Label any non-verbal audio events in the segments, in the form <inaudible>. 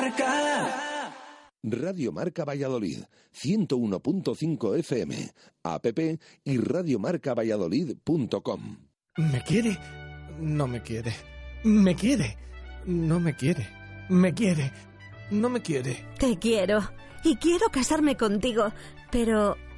Marca. Radio Marca Valladolid, 101.5 FM, app y radiomarcavalladolid.com. ¿Me quiere? No me quiere. ¿Me quiere? No me quiere. ¿Me quiere? No me quiere. Te quiero. Y quiero casarme contigo, pero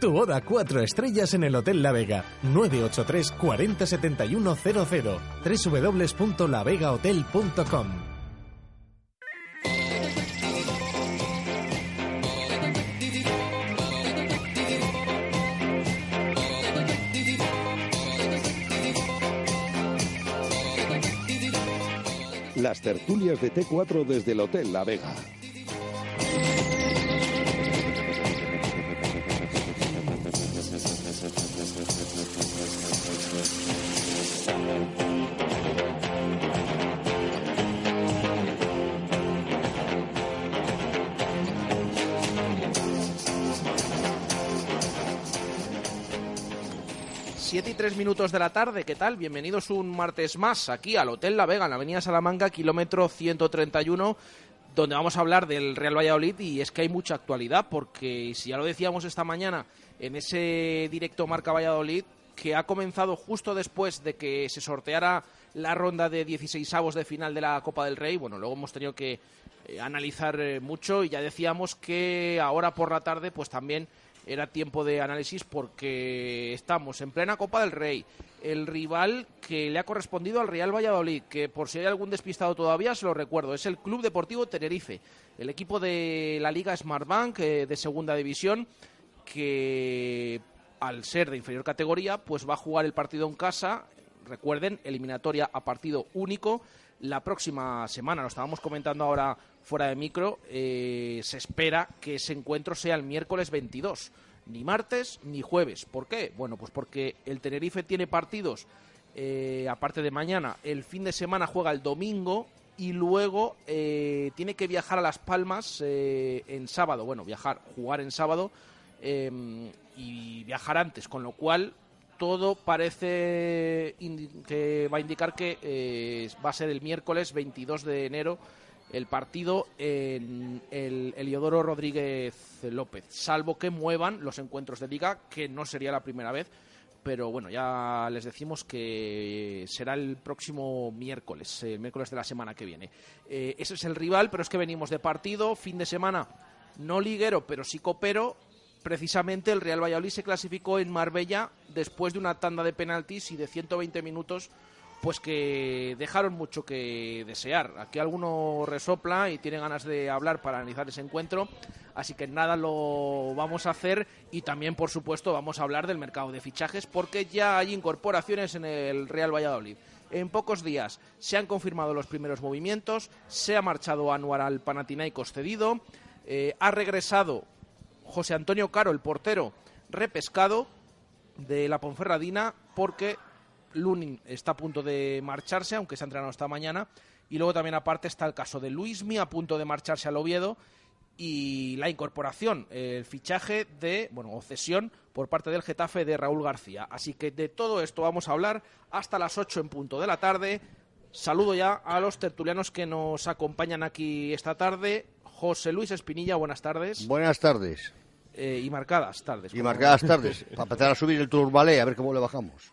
Tu boda cuatro estrellas en el Hotel La Vega. 983 40 71 00. www.lavegahotel.com. Las tertulias de T4 desde el Hotel La Vega. Siete y tres minutos de la tarde, ¿qué tal? Bienvenidos un martes más aquí al Hotel La Vega, en la Avenida Salamanca, kilómetro 131, donde vamos a hablar del Real Valladolid. Y es que hay mucha actualidad, porque si ya lo decíamos esta mañana en ese directo Marca Valladolid, que ha comenzado justo después de que se sorteara la ronda de 16 avos de final de la Copa del Rey, bueno, luego hemos tenido que eh, analizar eh, mucho y ya decíamos que ahora por la tarde pues también era tiempo de análisis porque estamos en plena Copa del Rey. El rival que le ha correspondido al Real Valladolid, que por si hay algún despistado todavía, se lo recuerdo, es el Club Deportivo Tenerife, el equipo de la Liga Smartbank eh, de Segunda División, que al ser de inferior categoría, pues va a jugar el partido en casa. Recuerden, eliminatoria a partido único. La próxima semana, lo estábamos comentando ahora fuera de micro, eh, se espera que ese encuentro sea el miércoles 22, ni martes ni jueves. ¿Por qué? Bueno, pues porque el Tenerife tiene partidos, eh, aparte de mañana, el fin de semana juega el domingo y luego eh, tiene que viajar a Las Palmas eh, en sábado. Bueno, viajar, jugar en sábado eh, y viajar antes, con lo cual todo parece que va a indicar que eh, va a ser el miércoles 22 de enero el partido en el Eliodoro Rodríguez López, salvo que muevan los encuentros de liga, que no sería la primera vez, pero bueno, ya les decimos que será el próximo miércoles, el miércoles de la semana que viene. Eh, ese es el rival, pero es que venimos de partido, fin de semana, no liguero, pero sí copero. Precisamente el Real Valladolid se clasificó en Marbella después de una tanda de penaltis y de 120 minutos pues que dejaron mucho que desear. Aquí alguno resopla y tiene ganas de hablar para analizar ese encuentro, así que nada lo vamos a hacer y también, por supuesto, vamos a hablar del mercado de fichajes porque ya hay incorporaciones en el Real Valladolid. En pocos días se han confirmado los primeros movimientos, se ha marchado Anuar al Panathinaikos cedido, eh, ha regresado José Antonio Caro, el portero, repescado de la Ponferradina porque Lunin está a punto de marcharse, aunque se ha entrenado esta mañana. Y luego también aparte está el caso de Luismi a punto de marcharse al Oviedo y la incorporación, el fichaje de, bueno, o cesión por parte del Getafe de Raúl García. Así que de todo esto vamos a hablar hasta las 8 en punto de la tarde. Saludo ya a los tertulianos que nos acompañan aquí esta tarde. José Luis Espinilla, buenas tardes. Buenas tardes. Eh, y marcadas tardes. Y marcadas tardes. <laughs> Para empezar a subir el turbalé, a ver cómo le bajamos.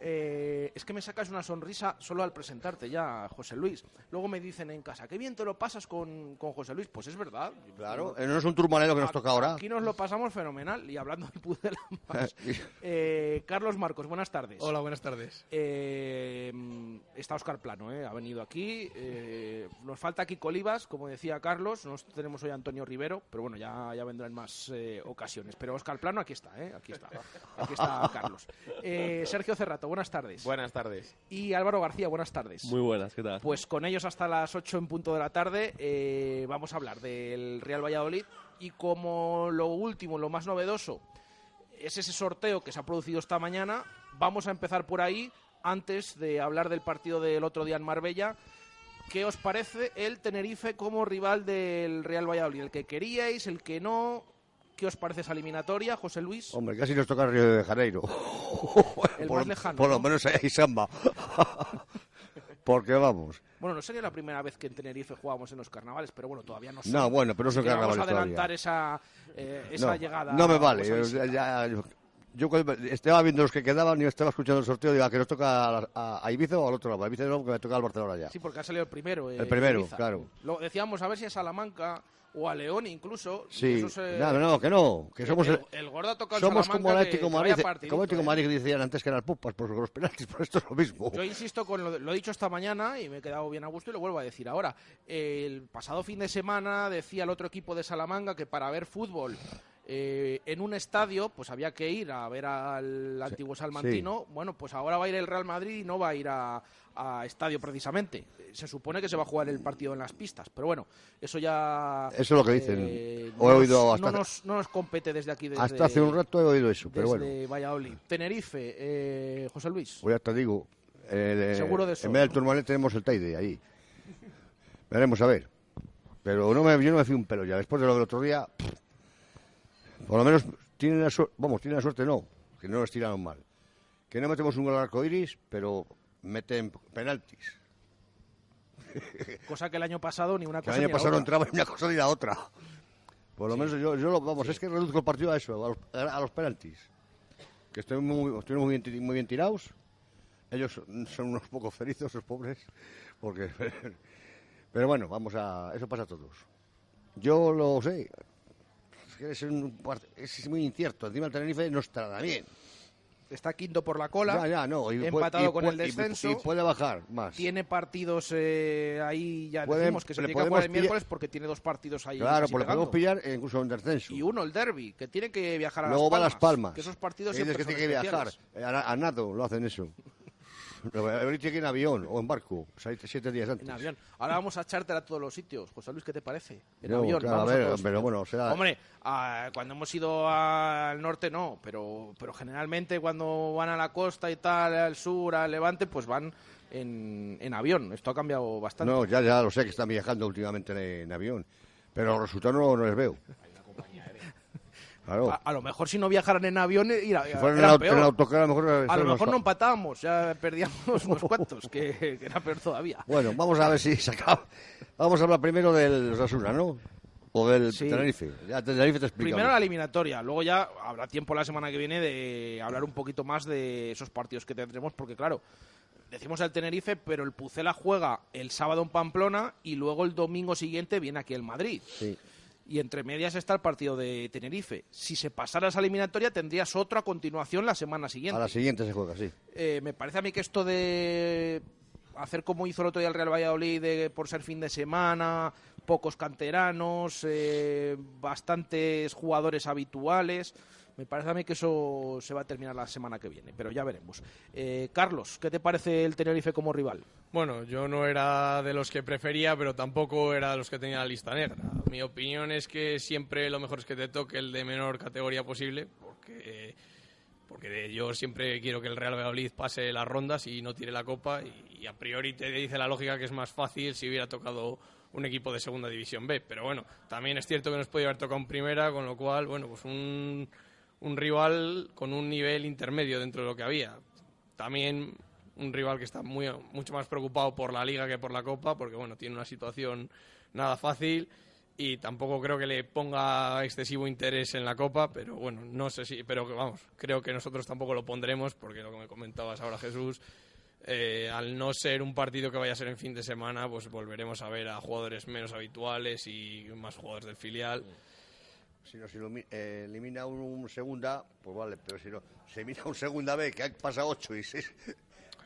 Eh, es que me sacas una sonrisa solo al presentarte ya, José Luis. Luego me dicen en casa, qué bien te lo pasas con, con José Luis. Pues es verdad. Claro, no es un turmalero que nos toca ahora. Aquí nos lo pasamos fenomenal. Y hablando de Pucela <laughs> más, eh, Carlos Marcos, buenas tardes. Hola, buenas tardes. Eh, está Oscar Plano, eh, ha venido aquí. eh, nos falta aquí Colivas, como decía Carlos. No tenemos hoy a Antonio Rivero, pero bueno, ya, ya vendrá en más eh, ocasiones. Pero Oscar Plano, aquí está, eh, aquí está. Aquí está Carlos. Eh, Sergio Cerrato, buenas tardes. Buenas tardes. Y Álvaro García, buenas tardes. Muy buenas, ¿qué tal? Pues con ellos hasta las 8 en punto de la tarde eh, vamos a hablar del Real Valladolid Y como lo último, lo más novedoso, es ese sorteo que se ha producido esta mañana, vamos a empezar por ahí antes de hablar del partido del otro día en Marbella. ¿Qué os parece el Tenerife como rival del Real Valladolid? ¿El que queríais, el que no? ¿Qué os parece esa eliminatoria, José Luis? Hombre, casi nos toca Río de Janeiro. <laughs> El por, más lejano, Por lo ¿no? menos hay samba. <laughs> Porque vamos. Bueno, no sería la primera vez que en Tenerife jugábamos en los carnavales, pero bueno, todavía no sé. No, bueno, pero Así que Vamos a carnavales adelantar todavía. esa, eh, esa no, llegada. No me vale. Yo, ya- yo- yo estaba viendo los que quedaban y estaba escuchando el sorteo, digo, ¿a que nos toca a, a- a Ibiza o al otro lado? A Ibiza no, porque me toca al Barcelona ya. Sí, porque ha salido el primero. eh, El primero, Ibiza. claro. Lo decíamos a ver si a Salamanca o a León incluso. Sí, esos, eh, no, no, que no, que somos el, el, gordo ha tocado somos como Atlético que Madrid, como Atlético eh. Madrid que decían antes que eran pupas por los penaltis, por esto es lo mismo. Yo insisto con lo, lo he dicho esta mañana y me he quedado bien a gusto y lo vuelvo a decir ahora. El pasado fin de semana decía el otro equipo de Salamanca que para ver fútbol eh, en un estadio pues había que ir a ver al antiguo salmantino. Bueno, pues ahora va a ir el Real Madrid y no va a ir a, a estadio precisamente. Se supone que se va a jugar el partido en las pistas, pero bueno, eso ya... Eso es lo que dicen. eh, O he no oído nos- hasta- no, nos, no nos compete desde aquí. Desde, Hasta hace un rato he oído eso, pero desde bueno, Valladolid. Tenerife, eh, José Luis. pues ya te digo. el, eh, Seguro de eso, En vez del ¿no? Turmalet tenemos el Taide ahí. Veremos a ver. Pero no me, yo no me fui un pelo ya. Después de lo del otro día, pff, por lo menos tienen la suerte, vamos, tienen la suerte no, que no nos tiraron mal. Que no metemos un gol al arco iris, pero meten penaltis. Cosa que el año pasado ni una Que cosa el año ni la pasado no entraba ni una cosa ni la otra. Por lo menos yo, yo lo- vamos, es que reduzco el partido a eso, a los, a los penaltis. Que estoy muy, muy bien, muy bien tirados. Ellos son son unos poco felices, los pobres. Porque, <laughs> pero bueno, vamos a. Eso pasa a todos. Yo lo sé. Es un es muy incierto. Encima el Tenerife no está nada bien. Está quinto por la cola. Ya, ya, no. y empatado y con el descenso. Y, puede bajar más. Tiene partidos eh, ahí, ya Pueden- decimos que se le tiene que jugar el miércoles porque tiene dos partidos ahí. Claro, pues le podemos pillar incluso en descenso. Y uno, el derby, que tiene que viajar a Luego Las va a Palmas. Las Palmas. Que esos partidos que son tiene que viajar. Eh, A, a nado lo hacen eso. Ahorita tiene que ir en avión o en barco. O sea, siete días antes. En avión. Ahora vamos a echarte a todos los sitios. José Luis, ¿qué te parece? En No, avión. claro, vamos a ver, todos. pero bueno, o sea- Hombre, ah, cuando hemos ido al norte no, pero, pero generalmente cuando van a la costa y tal, al sur, al levante, pues van en, en avión. Esto ha cambiado bastante. No, ya, ya lo sé que están viajando últimamente en, en avión. Pero los resultados no, no les veo. Claro. A, a lo mejor si no viajaran en avión era, si fueran en, era el, peor. en el autocar, a lo mejor... A lo mejor no empatábamos, ya perdíamos <laughs> unos cuantos, que, que era peor todavía. Bueno, vamos a ver si se acaba. Vamos a hablar primero del Osasuna, ¿no? O del Sí. Tenerife. Ya Tenerife te explica. Primero la eliminatoria, luego ya habrá tiempo la semana que viene de hablar un poquito más de esos partidos que tendremos, porque claro, decimos el Tenerife, pero el Pucela juega el sábado en Pamplona y luego el domingo siguiente viene aquí el Madrid. Sí. Y entre medias está el partido de Tenerife. Si se pasara esa eliminatoria, tendrías otra continuación la semana siguiente. A la siguiente se juega, sí. Eh, me parece a mí que esto de hacer como hizo el otro día el Real Valladolid de, por ser fin de semana, pocos canteranos, eh, bastantes jugadores habituales. Me parece a mí que eso se va a terminar la semana que viene, pero ya veremos. Eh, Carlos, ¿qué te parece el Tenerife como rival? Bueno, yo no era de los que prefería, pero tampoco era de los que tenía la lista negra. Mi opinión es que siempre lo mejor es que te toque el de menor categoría posible, porque, porque yo siempre quiero que el Real Valladolid pase las rondas y no tire la copa, y, y a priori te dice la lógica que es más fácil si hubiera tocado un equipo de segunda división B. Pero bueno, también es cierto que nos podía haber tocado en primera, con lo cual, bueno, pues un, un rival con un nivel intermedio dentro de lo que había. También un rival que está muy, mucho más preocupado por la liga que por la copa, porque bueno, tiene una situación nada fácil y tampoco creo que le ponga excesivo interés en la copa, pero bueno, no sé si, pero vamos, creo que nosotros tampoco lo pondremos, porque lo que me comentabas ahora Jesús, eh, al no ser un partido que vaya a ser en fin de semana, pues volveremos a ver a jugadores menos habituales y más jugadores del filial. Si nos eh, elimina un, un segunda, pues vale, pero si no, se elimina un segunda B, que han pasado ocho y seis.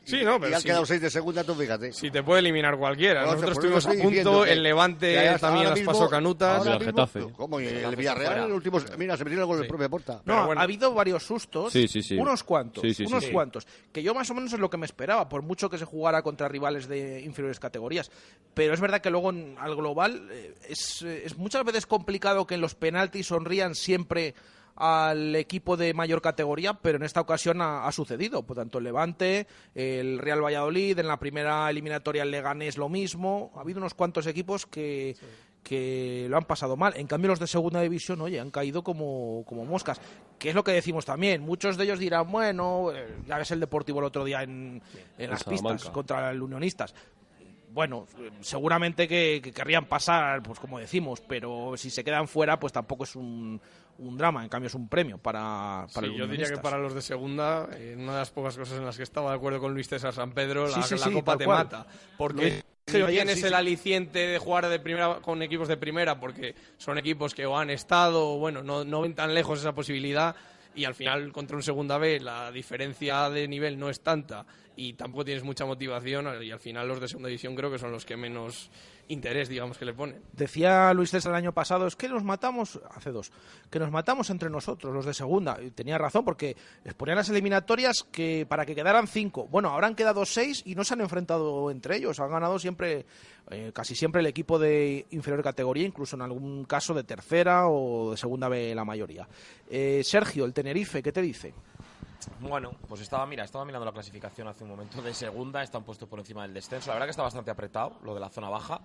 Sí, no, y pero han sí. quedado seis de segunda, tú fíjate. Si te puede eliminar cualquiera. No, Nosotros estuvimos a punto, diciendo el Levante también las mismo- pasó canutas. ahora el Getafe. ¿Cómo? Y el Villarreal, fuera. el último, mira, se metieron con el Sí. propia puerta. No, Pero bueno. ha habido varios sustos. Sí, sí, sí. Unos cuantos. Sí, sí, sí, unos sí. cuantos. Que yo más o menos es lo que me esperaba, por mucho que se jugara contra rivales de inferiores categorías. Pero es verdad que luego en- al global eh, es, eh, es muchas veces complicado que en los penaltis sonrían siempre al equipo de mayor categoría, pero en esta ocasión ha, ha sucedido. Por tanto, el Levante, el Real Valladolid, en la primera eliminatoria el Leganés lo mismo. Ha habido unos cuantos equipos que, que lo han pasado mal. En cambio, los de segunda división, oye, han caído como, como moscas. Que es lo que decimos también. Muchos de ellos dirán, bueno, eh, ya ves el Deportivo el otro día en, en las Salamanca. pistas contra el Unionistas. Bueno, seguramente que, que querrían pasar, pues como decimos, pero si se quedan fuera, pues tampoco es un, un drama. En cambio, es un premio para, para Sí, yo diría que para los de segunda, eh, una de las pocas cosas en las que estaba de acuerdo con Luis César San Pedro, la, sí, la sí, Copa te cual. mata. Porque ayer, tienes el aliciente de jugar de primera con equipos de primera, porque son equipos que o han estado, o bueno, no, no ven tan lejos esa posibilidad. Y al final, contra un segunda B, la diferencia de nivel no es tanta y tampoco tienes mucha motivación. Y al final, los de segunda división creo que son los que menos interés, digamos, que le ponen. Decía Luis César el año pasado, es que nos matamos, hace dos, que nos matamos entre nosotros, los de segunda. Y tenía razón, porque les ponían las eliminatorias que para que quedaran cinco. Bueno, ahora han quedado seis y no se han enfrentado entre ellos. Han ganado siempre, eh, casi siempre el equipo de inferior categoría, incluso en algún caso de tercera o de segunda B la mayoría. Eh, Sergio, el Tenerife, ¿qué te dice? Bueno, pues estaba, mira, estaba mirando la clasificación hace un momento de segunda, están puestos por encima del descenso. La verdad que está bastante apretado lo de la zona baja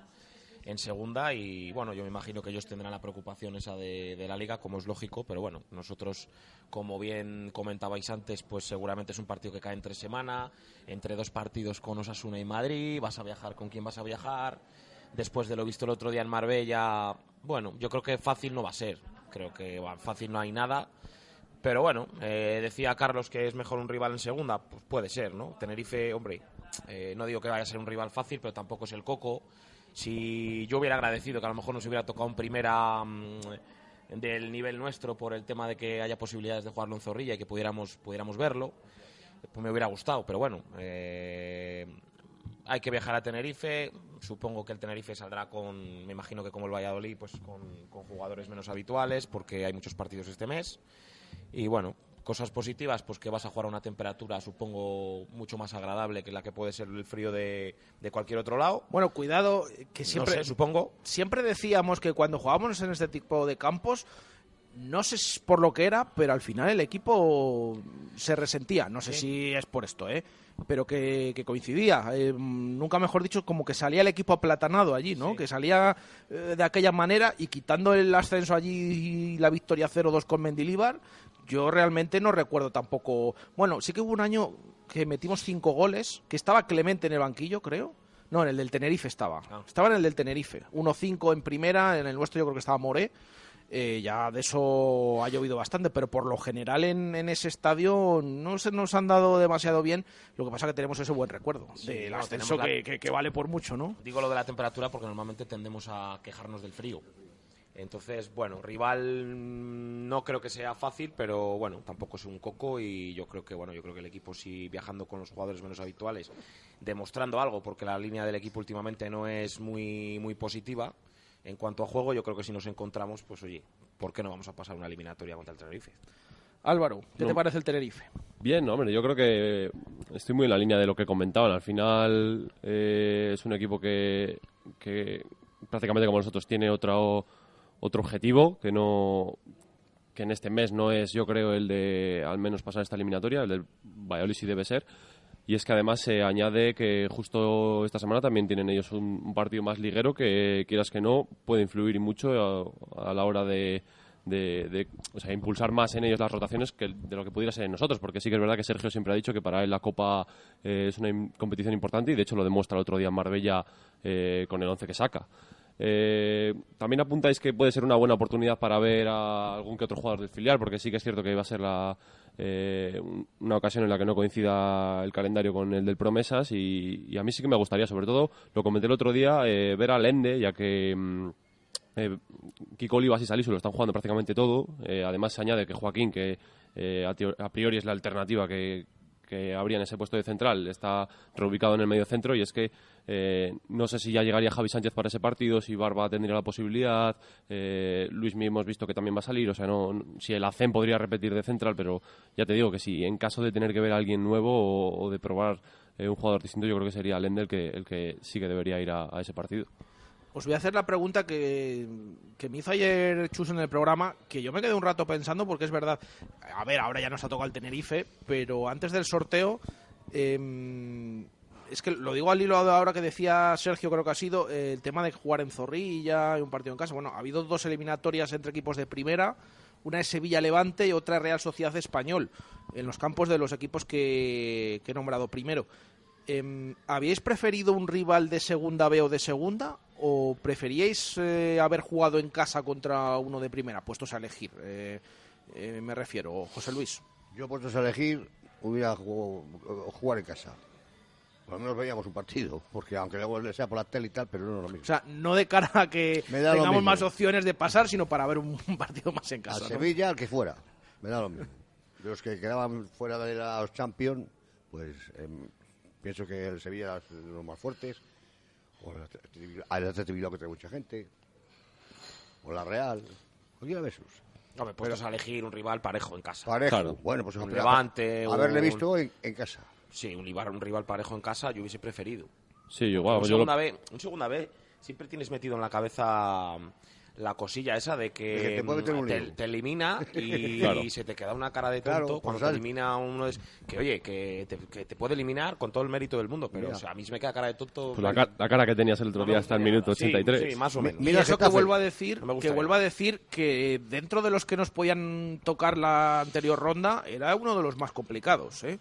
en segunda y bueno, yo me imagino que ellos tendrán la preocupación esa de, la liga, como es lógico, pero bueno, nosotros, como bien comentabais antes, pues seguramente es un partido que cae entre semana, entre dos partidos con Osasuna y Madrid, vas a viajar con quién vas a viajar, después de lo visto el otro día en Marbella, bueno, yo creo que fácil no va a ser, creo que fácil no hay nada. Pero bueno, eh, decía Carlos que es mejor un rival en segunda, pues puede ser, ¿no? Tenerife, hombre, eh, no digo que vaya a ser un rival fácil, pero tampoco es el coco. Si yo hubiera agradecido que a lo mejor nos hubiera tocado en primera mm, del nivel nuestro por el tema de que haya posibilidades de jugarlo en Zorrilla y que pudiéramos, pudiéramos verlo, pues me hubiera gustado. Pero bueno, eh, hay que viajar a Tenerife. Supongo que el Tenerife saldrá con, me imagino que como el Valladolid, pues con, con jugadores menos habituales, porque hay muchos partidos este mes. Y bueno, cosas positivas, pues que vas a jugar a una temperatura, supongo, mucho más agradable que la que puede ser el frío de, de cualquier otro lado. Bueno, cuidado, eh, que siempre, no sé, supongo. siempre decíamos que cuando jugábamos en este tipo de campos, no sé por lo que era, pero al final el equipo se resentía. No sé si es por esto, ¿eh? Pero que, que coincidía. Eh, nunca mejor dicho, como que salía el equipo aplatanado allí, ¿no? Que salía eh, de aquella manera y quitando el ascenso allí y la victoria 0-2 con Mendilíbar, yo realmente no recuerdo tampoco. Bueno, sí que hubo un año que metimos cinco goles, que estaba Clemente en el banquillo, creo. No, en el del Tenerife estaba. Ah. Estaba en el del Tenerife. 1-5 en primera, en el nuestro yo creo que estaba Moré. Eh, ya de eso ha llovido bastante, pero por lo general en, en ese estadio no se nos han dado demasiado bien. Lo que pasa que tenemos ese buen recuerdo Sí, del ascenso la- que, que- que vale por mucho, ¿no? Digo lo de la temperatura porque normalmente tendemos a quejarnos del frío. Entonces, bueno, rival no creo que sea fácil, pero bueno, tampoco es un coco y yo creo que bueno, yo creo que el equipo sí viajando con los jugadores menos habituales, demostrando algo porque la línea del equipo últimamente no es muy muy positiva en cuanto a juego, yo creo que si nos encontramos, pues oye, ¿por qué no vamos a pasar una eliminatoria contra el Tenerife? Álvaro, ¿qué No. te parece el Tenerife? Bien, hombre, yo creo que estoy muy en la línea de lo que comentaban. Al final eh, es un equipo que, que prácticamente como nosotros tiene otro, otro objetivo que no que en este mes no es, yo creo, el de al menos pasar esta eliminatoria, el del Valladolid sí debe ser. Y es que además se añade que justo esta semana también tienen ellos un, partido más liguero que, quieras que no, puede influir mucho a, la hora de, de, o sea, impulsar más en ellos las rotaciones que de lo que pudiera ser en nosotros, porque sí que es verdad que Sergio siempre ha dicho que para él la Copa eh, es una competición importante y de hecho lo demuestra el otro día en Marbella eh, con el 11 que saca. Eh, también apuntáis que puede ser una buena oportunidad para ver a algún que otro jugador del filial, porque sí que es cierto que va a ser la, eh, un- una ocasión en la que no coincida el calendario con el del Promesas y, a mí sí que me gustaría, sobre todo, lo comenté el otro día, eh, ver a Lende, ya que... mm, eh, Kiko Olivas y Salisu lo están jugando prácticamente todo. Eh, además se añade que Joaquín, que a priori es la alternativa que, que habría en ese puesto de central está reubicado en el medio centro y es que eh, no sé si ya llegaría Javi Sánchez para ese partido, si Barba tendría la posibilidad, eh, Luis mismo hemos visto que también va a salir, o sea, no, si el ACEN podría repetir de central, pero ya te digo que si en caso de tener que ver a alguien nuevo o, de probar eh, un jugador distinto, yo creo que sería Lendl el que, el que sí que debería ir a ese partido. Os voy a hacer la pregunta que, que, me hizo ayer Chus en el programa, que yo me quedé un rato pensando porque es verdad, a ver, ahora ya nos ha tocado el Tenerife, pero antes del sorteo, eh, es que lo digo al hilo de ahora que decía Sergio, creo que ha sido eh, el tema de jugar en Zorrilla y un partido en casa. Bueno, ha habido dos eliminatorias entre equipos de primera, una es Sevilla Levante y otra Real Sociedad Español, en los campos de los equipos que, que he nombrado primero. Eh, ¿Habíais preferido un rival de segunda B o de segunda? ¿O preferíais eh, haber jugado en casa contra uno de primera? Puestos a elegir, eh, eh, me refiero, José Luis. Yo, puestos a elegir, hubiera jugado, jugar en casa. Por lo menos veíamos un partido, porque aunque luego sea por la tele y tal, pero no es lo mismo. O sea, no de cara a que <laughs> tengamos más opciones de pasar, sino para ver un, un partido más en casa. A ¿no? Sevilla, al que fuera, me da lo mismo. De los que quedaban fuera de los Champions, pues eh, pienso que el Sevilla es de los más fuertes, o el Atleti Bilbao que trae mucha gente, o la Real, cualquiera de esos. No, me puesdes a elegir un rival parejo en casa. Parejo, claro. bueno, pues un Levante. Haberle un... visto en, en, casa. Sí, un rival, un rival parejo en casa yo hubiese preferido. Sí, yo, wow, un, yo segunda lo... vez, un segunda vez siempre tienes metido en la cabeza la cosilla esa de que, que te, te, te, elimina y, <laughs> claro. y, se te queda una cara de tonto claro, cuando te elimina uno es que oye que te, que te, puede eliminar con todo el mérito del mundo pero o sea, a mí se me queda cara de tonto pues la, ca la, cara que tenías el otro día hasta el minuto 83 sí, sí, más o menos mira eso que vuelvo a decir no que vuelvo a decir que dentro de los que nos podían tocar la anterior ronda era uno de los más complicados ¿eh?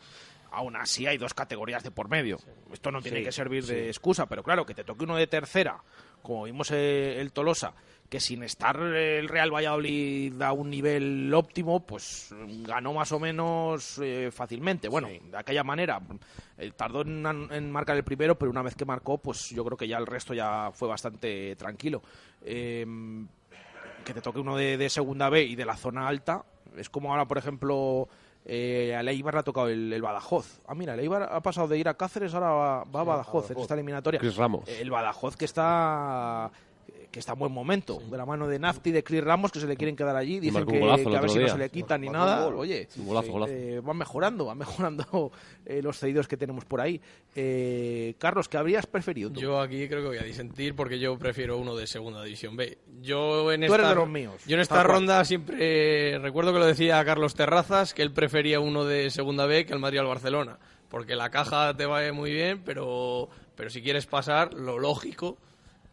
aún así hay dos categorías de por medio. Esto no tiene sí, que servir sí. de excusa, pero claro, que te toque uno de tercera, como vimos eh, el Tolosa, que sin estar el Real Valladolid a un nivel óptimo, pues ganó más o menos eh, fácilmente. Bueno, sí. de aquella manera, eh, tardó en, en, marcar el primero, pero una vez que marcó, pues yo creo que ya el resto ya fue bastante tranquilo. Eh, que te toque uno de, de segunda B y de la zona alta, es como ahora, por ejemplo, eh, a Leibar le ha tocado el, el, Badajoz. Ah, mira, Leibar ha pasado de ir a Cáceres, ahora va, va a Badajoz, Badajoz, en esta eliminatoria. Chris Ramos. El Badajoz que está que está en buen momento, sí. de la mano de Nafti y de Chris Ramos, que se le quieren quedar allí, dicen que, que, a ver si no se le quitan ni nada. Oye, golazo, golazo. Eh, van mejorando, van mejorando <laughs> eh, los cedidos que tenemos por ahí. Eh, Carlos, ¿qué habrías preferido tú? Yo aquí creo que voy a disentir porque yo prefiero uno de Segunda División B. Yo en tú esta, eres de los míos. Yo en esta ronda siempre recuerdo que lo decía Carlos Terrazas, que él prefería uno de Segunda B que el Madrid al Barcelona. Porque la caja te va muy bien, pero, pero si quieres pasar, lo lógico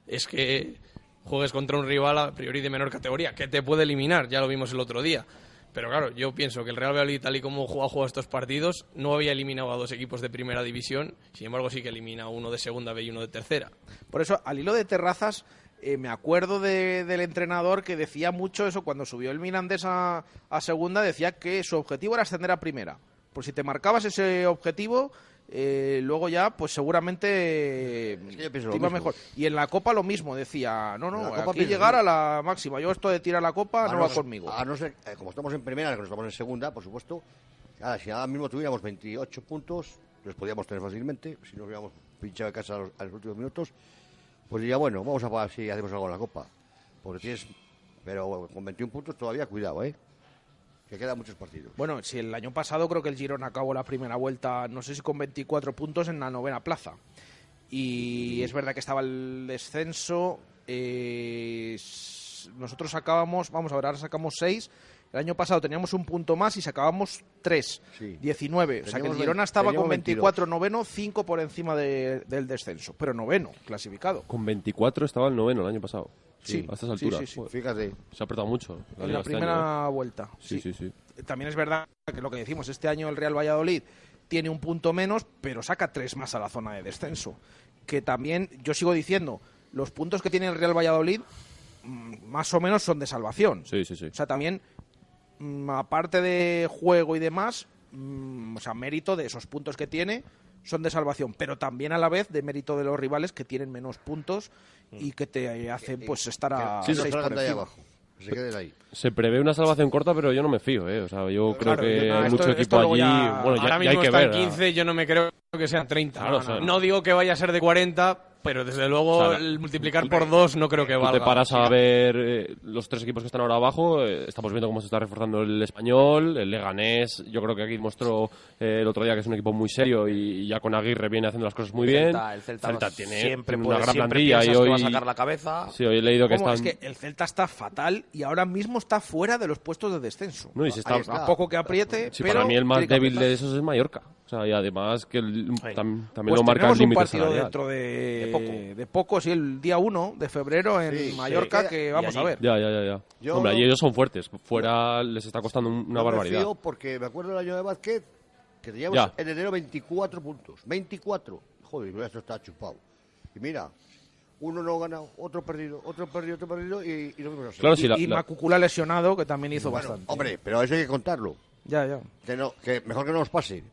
es que juegues contra un rival a priori de menor categoría, que te puede eliminar, ya lo vimos el otro día. Pero claro, yo pienso que el Real Valladolid, tal y como ha jugado estos partidos, no había eliminado a dos equipos de primera división, sin embargo sí que elimina uno de segunda B y uno de tercera. Por eso, al hilo de terrazas, eh, me acuerdo de, del entrenador que decía mucho eso cuando subió el Mirandés a, a segunda, decía que su objetivo era ascender a primera. Por si te marcabas ese objetivo, eh, luego ya, pues seguramente es que te iba mejor. Y en la Copa lo mismo, decía, no, no, aquí pienso, llegar a la máxima. Yo esto de tirar la Copa a no, va conmigo. A no ser, eh, como estamos en primera, que no estamos en segunda, por supuesto, ahora, si ahora mismo tuviéramos 28 puntos, los podíamos tener fácilmente, si nos hubiéramos pinchado de casa a los, a los últimos minutos, pues ya bueno, vamos a ver si hacemos algo en la Copa. Porque tienes, pero con 21 puntos todavía cuidado, ¿eh? Que quedan muchos partidos. Bueno, si el año pasado creo que el Girona acabó la primera vuelta, no sé si con 24 puntos en la novena plaza. Y es verdad que estaba el descenso. Eh, nosotros sacábamos, vamos a ver, ahora sacamos 6. El año pasado teníamos un punto más y sacábamos 3, sí. 19. Teníamos o sea que el Girona estaba con 24 22. noveno, 5 por encima de, del descenso. Pero noveno, clasificado. Con 24 estaba el noveno el año pasado. Sí, a estas alturas. Sí, sí, sí. Fíjate. Se ha apretado mucho. La en la primera este año, ¿eh? vuelta. Sí, sí, sí, También es verdad que lo que decimos, este año el Real Valladolid tiene un punto menos, pero saca tres más a la zona de descenso. Que también, yo sigo diciendo, los puntos que tiene el Real Valladolid mm, más o menos son de salvación. Sí, sí, sí. O sea, también, mm, aparte de juego y demás, mm, o sea, mérito de esos puntos que tiene, son de salvación, pero también a la vez de mérito de los rivales que tienen menos puntos y que te hacen pues estar a sí, seis por encima. Abajo. se ahí. Se prevé una salvación corta, pero yo no me fío, ¿eh? O sea, yo creo que hay esto- mucho equipo allí. ya- bueno, ya, ahora ya mismo hay que está ver. en ¿no? 15, yo no me creo que sean 30. Claro, no, digo que vaya a ser de 40, pero desde luego O sea, el multiplicar por dos no creo que Tú valga. te paras a ver eh, los tres equipos que están ahora abajo. eh, estamos viendo cómo se está reforzando el español, el Leganés. Yo creo que aquí mostró eh, el otro día que es un equipo muy serio y, y ya con Aguirre viene haciendo las cosas muy el bien. Celta, el Celta, tiene, siempre tiene puede- una gran siempre plantilla y hoy va a sacar la cabeza. Sí, hoy he leído que están. Es que el Celta está fatal y ahora mismo está fuera de los puestos de descenso. No, y se está- Ahí está. A poco que apriete, Sí, pero para mí el más débil de esos es Mallorca. Sea, y además que el- tam- también Pues lo marca el un límite partido salarial. dentro de, De poco. de poco, sí, el día 1 de febrero en Sí. Mallorca, Sí. que Y vamos a ver. Ya, ya, ya. ya. Yo- Hombre, allí ellos son fuertes. Fuera les está costando un- una No me barbaridad. porque me acuerdo del año de Vázquez que teníamos Ya. en enero 24 puntos. 24. Joder, esto está chupado. Y mira, uno no ha ganado, otro perdido, otro perdido, otro perdido y, y no Claro, y sí, la- y la- Macucula lesionado, que también hizo Bueno, bastante. hombre, pero eso hay que contarlo. Ya, ya. Que, no, que mejor que no nos pase.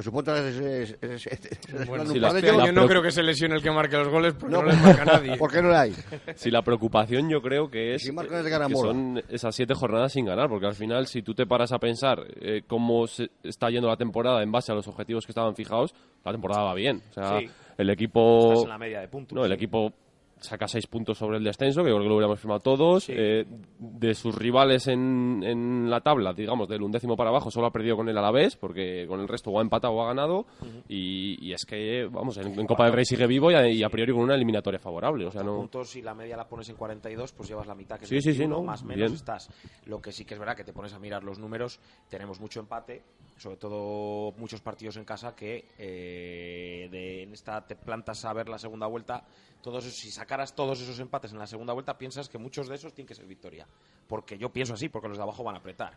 Pero supongo que es, es, es- Bueno, la- año no creo que se lesione el que marque los goles porque no, No, les marca <laughs> nadie. ¿Por qué no le hay? Si la preocupación yo creo que es Si de que son esas siete jornadas sin ganar, porque al final si tú te paras a pensar eh, cómo se está yendo la temporada en base a los objetivos que estaban fijados, la temporada va bien. O sea, Sí. el equipo... Estás en la media de puntos. No, el sí. equipo saca seis puntos sobre el descenso, que yo creo que lo hubiéramos firmado todos. Sí. Eh, de sus rivales en, en la tabla, digamos, del undécimo para abajo, solo ha perdido con el Alavés, porque con el resto o ha empatado o ha ganado. y, y es que, vamos, en, en Copa del Rey sigue vivo y a, y a priori con una eliminatoria favorable. O sea, no... puntos si la media la pones en 42 pues llevas la mitad que es Sí, sí, sí, 21, no, más menos bien. estás lo que sí que es verdad que te pones a mirar los números tenemos mucho empate sobre todo muchos partidos en casa que eh, de, en esta te plantas a ver la segunda vuelta todos si sacaras todos esos empates en la segunda vuelta piensas que muchos de esos tienen que ser victoria. Porque yo pienso así porque los de abajo van a apretar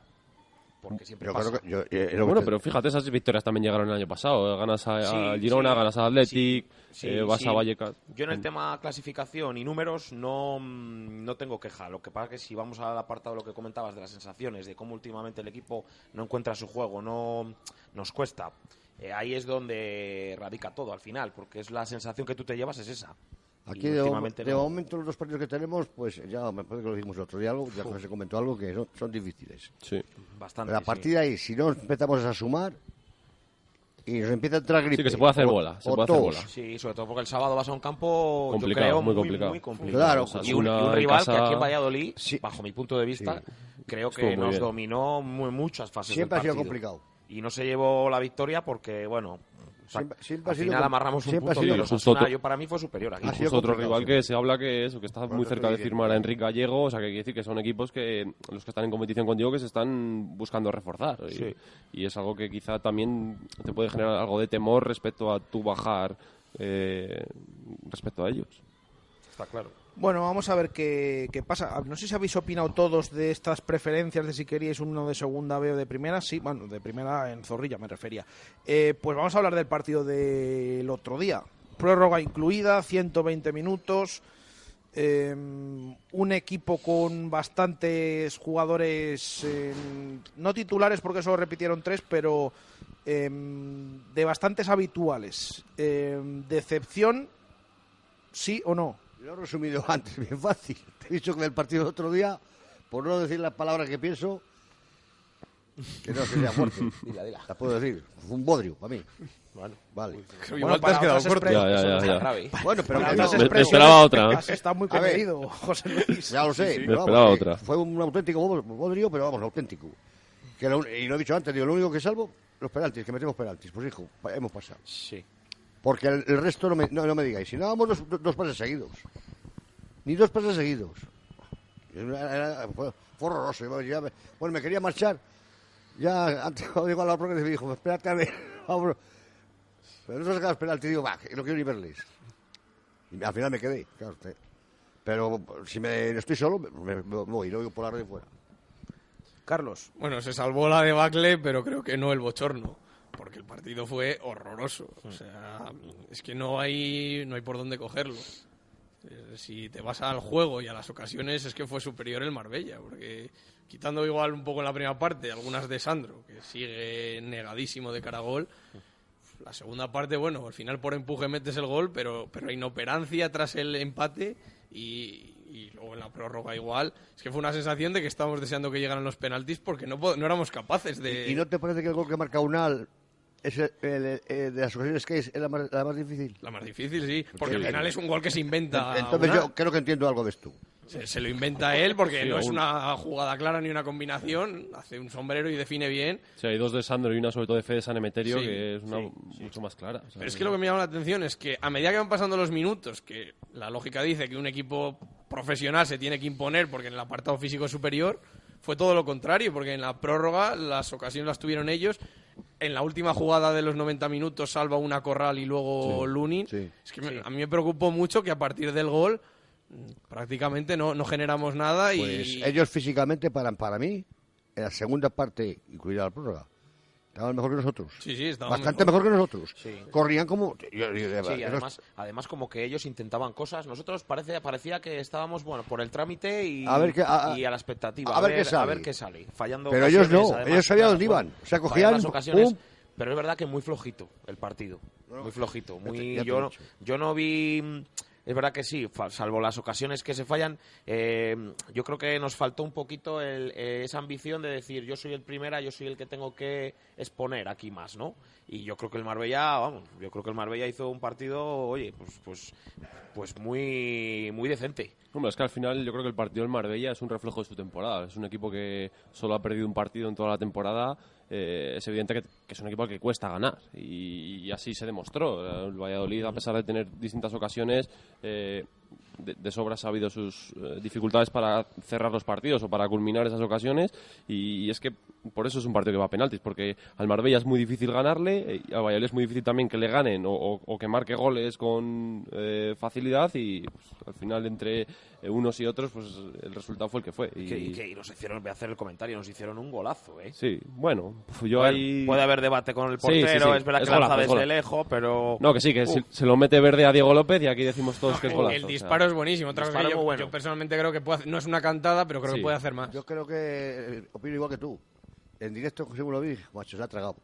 porque siempre Yo pasa. creo que, yo, eh, que Bueno, pero fíjate, esas victorias también llegaron el año pasado. Ganas a, Girona, sí, ganas a Athletic, Sí, eh, vas sí. a Vallecas. Yo en el tema clasificación y números no, mm, no tengo queja. Lo que pasa es que si vamos al apartado de lo que comentabas de las sensaciones, de cómo últimamente el equipo no encuentra su juego, no nos cuesta. eh, ahí es donde radica todo al final, porque es la sensación que tú te llevas es esa. Aquí de, de no. momento los dos partidos que tenemos, pues ya me parece que lo dijimos el otro día algo, ya se comentó algo que son, son difíciles. Sí. Bastante. Pero a sí. partir de ahí, si no empezamos a sumar y nos empieza a entrar gripe. Sí, que se puede hacer o- bola, se o puede hacer bola. Sí, sobre todo porque el sábado vas a un campo, Complicado, yo creo, muy muy, complicado. muy complicado. Claro, y un, y un rival que casa- aquí en Valladolid, Sí. bajo mi punto de vista, creo Estuvo que nos bien. dominó muy, muchas fases Siempre del ha sido complicado. Y no se llevó la victoria porque, bueno, o sea, Siempre- al final amarramos un punto, sido- Osasuna otro- yo para mí fue superior aquí. Ha sido Es otro rival que se habla que eso, que está muy cerca de firmar a. Enrique Gallego, o sea que quiere decir que son equipos que los que están en competición contigo que se están buscando reforzar. Y, Sí. y es algo que quizá también te puede generar algo de temor respecto a tu bajar eh, respecto a ellos. Está claro. Bueno, vamos a ver qué, qué pasa. No sé si habéis opinado todos de estas preferencias de si queríais uno de segunda B o de primera. Sí, bueno, de primera en Zorrilla me refería. Eh, pues vamos a hablar del partido del otro día. Prórroga incluida, 120 minutos. eh, un equipo con bastantes jugadores, eh, no titulares porque solo repitieron tres, pero eh, de bastantes habituales. Decepción, sí o no. Lo he resumido <laughs> antes, bien fácil. Te he dicho que del partido del otro día, por no decir la palabra que pienso, que no sería <laughs> fuerte. La puedo decir. Fue un bodrio para mí. Bueno, Vale. Igual te has quedado corto. Ya, ya, ya. Bueno, pero Para Me- expresiones, esperaba otra. Has estado muy A ver. comedido, José Luis. Ya lo sé. Me pero vamos, esperaba que otra. Fue un auténtico bod- bodrio, pero vamos, auténtico. Que lo un- y lo he dicho antes, digo, lo único que salvo, los penaltis, que metemos penaltis. Pues hijo, pa- hemos pasado. Sí. Porque el, el resto no me, no, no me digáis. Si no hagamos dos, dos- pases seguidos. Ni dos pases seguidos. Era- era- fue, fue horroroso. Yo bueno, me quería marchar. Ya antes cuando digo a la que me dijo, espérate a ver. <laughs> vamos". Pero no se sacaba los penaltis. Digo, va, no quiero ni verles. Y al final me quedé. Claro, te- pero si me estoy solo, me, me- me voy. Lo digo por la red fuera. Carlos. Bueno, se salvó la debacle, pero creo que no el bochorno. Porque el partido fue horroroso. O sea, es que no hay, no hay por dónde cogerlo. Eh, Si te vas al juego y a las ocasiones, es que fue superior el Marbella. Porque quitando igual un poco en la primera parte, algunas de Sandro, que sigue negadísimo de cara a gol. La segunda parte, bueno, al final por empuje metes el gol, pero, pero inoperancia tras el empate y, y luego en la prórroga igual. Es que fue una sensación de que estábamos deseando que llegaran los penaltis porque no, po- no éramos capaces de... ¿Y no te parece que el gol que marca Unal es el, el- el de las ocasiones que es la más, la más difícil? La más difícil, sí, porque Sí. al final es un gol que se inventa. Entonces Unal. yo creo que entiendo algo de esto. Se, se lo inventa él porque Sí, no es una jugada clara ni una combinación. Hace un sombrero y define bien. Sí, hay dos de Sandro y una sobre todo de Fede San Emeterio Sí, que es una mucho más clara. O sea, Pero es que lo que me llama la atención es que a medida que van pasando los minutos, que la lógica dice que un equipo profesional se tiene que imponer porque en el apartado físico es superior, fue todo lo contrario, porque en la prórroga las ocasiones las tuvieron ellos. En la última jugada de los 90 minutos salva una Corral y luego Sí, Lunin. sí. Es que me- a mí me preocupó mucho que a partir del gol mm, prácticamente no, no generamos nada Pues y ellos físicamente, para, para mí, en la segunda parte, incluida la prórroga, estaban mejor que nosotros. Sí, sí, estaban Bastante mejor. mejor, que nosotros. Sí. Corrían como... Sí, además, además como que ellos intentaban cosas. Nosotros parece, parecía que estábamos bueno por el trámite y A ver a- y a la expectativa. a ver qué sale. A ver qué sale. Fallando Pero ellos no, además, ellos sabían dónde iban. O sea, cogían, pum. pero es verdad que muy flojito el partido. Muy flojito. ya te- Muy, ya te he yo, no, yo no vi... Es verdad que sí, salvo las ocasiones que se fallan, eh, yo creo que nos faltó un poquito eh, esa ambición de decir yo soy el primera, yo soy el que tengo que exponer aquí más, ¿no? Y yo creo que el Marbella, vamos, yo creo que el Marbella hizo un partido, oye, pues, pues, pues muy, muy decente. Hombre, es que al final yo creo que el partido del Marbella es un reflejo de su temporada. Es un equipo que solo ha perdido un partido en toda la temporada. Eh, es evidente que, es un equipo al que cuesta ganar y, así se demostró. El Valladolid, a pesar de tener distintas ocasiones, eh, de, de sobra ha sabido sus eh, dificultades para cerrar los partidos o para culminar esas ocasiones. Y, es que por eso es un partido que va a penaltis, porque al Marbella es muy difícil ganarle, eh, y al Valladolid es muy difícil también que le ganen o, o- o que marque goles con eh, facilidad. Y pues, al final, entre eh, unos y otros, pues el resultado fue el que fue. Y, Que, y que- y nos hicieron, voy a hacer el comentario, nos hicieron un golazo, ¿eh? Sí, bueno, yo Bueno, ahí... Puede haber debate con el Sí, sí, portero, sí. es verdad Es que lanza golazo, es desde lejos, pero... No, que sí, que se, se lo mete verde a Diego López y aquí decimos todos que es el, golazo. el o sea. disparo es buenísimo. Otra yo, muy bueno. yo personalmente creo que puede hacer- no es una cantada, pero creo Sí. que puede hacer más. Yo creo que eh, opino igual que tú. En directo, según lo vi, macho, se ha tragado.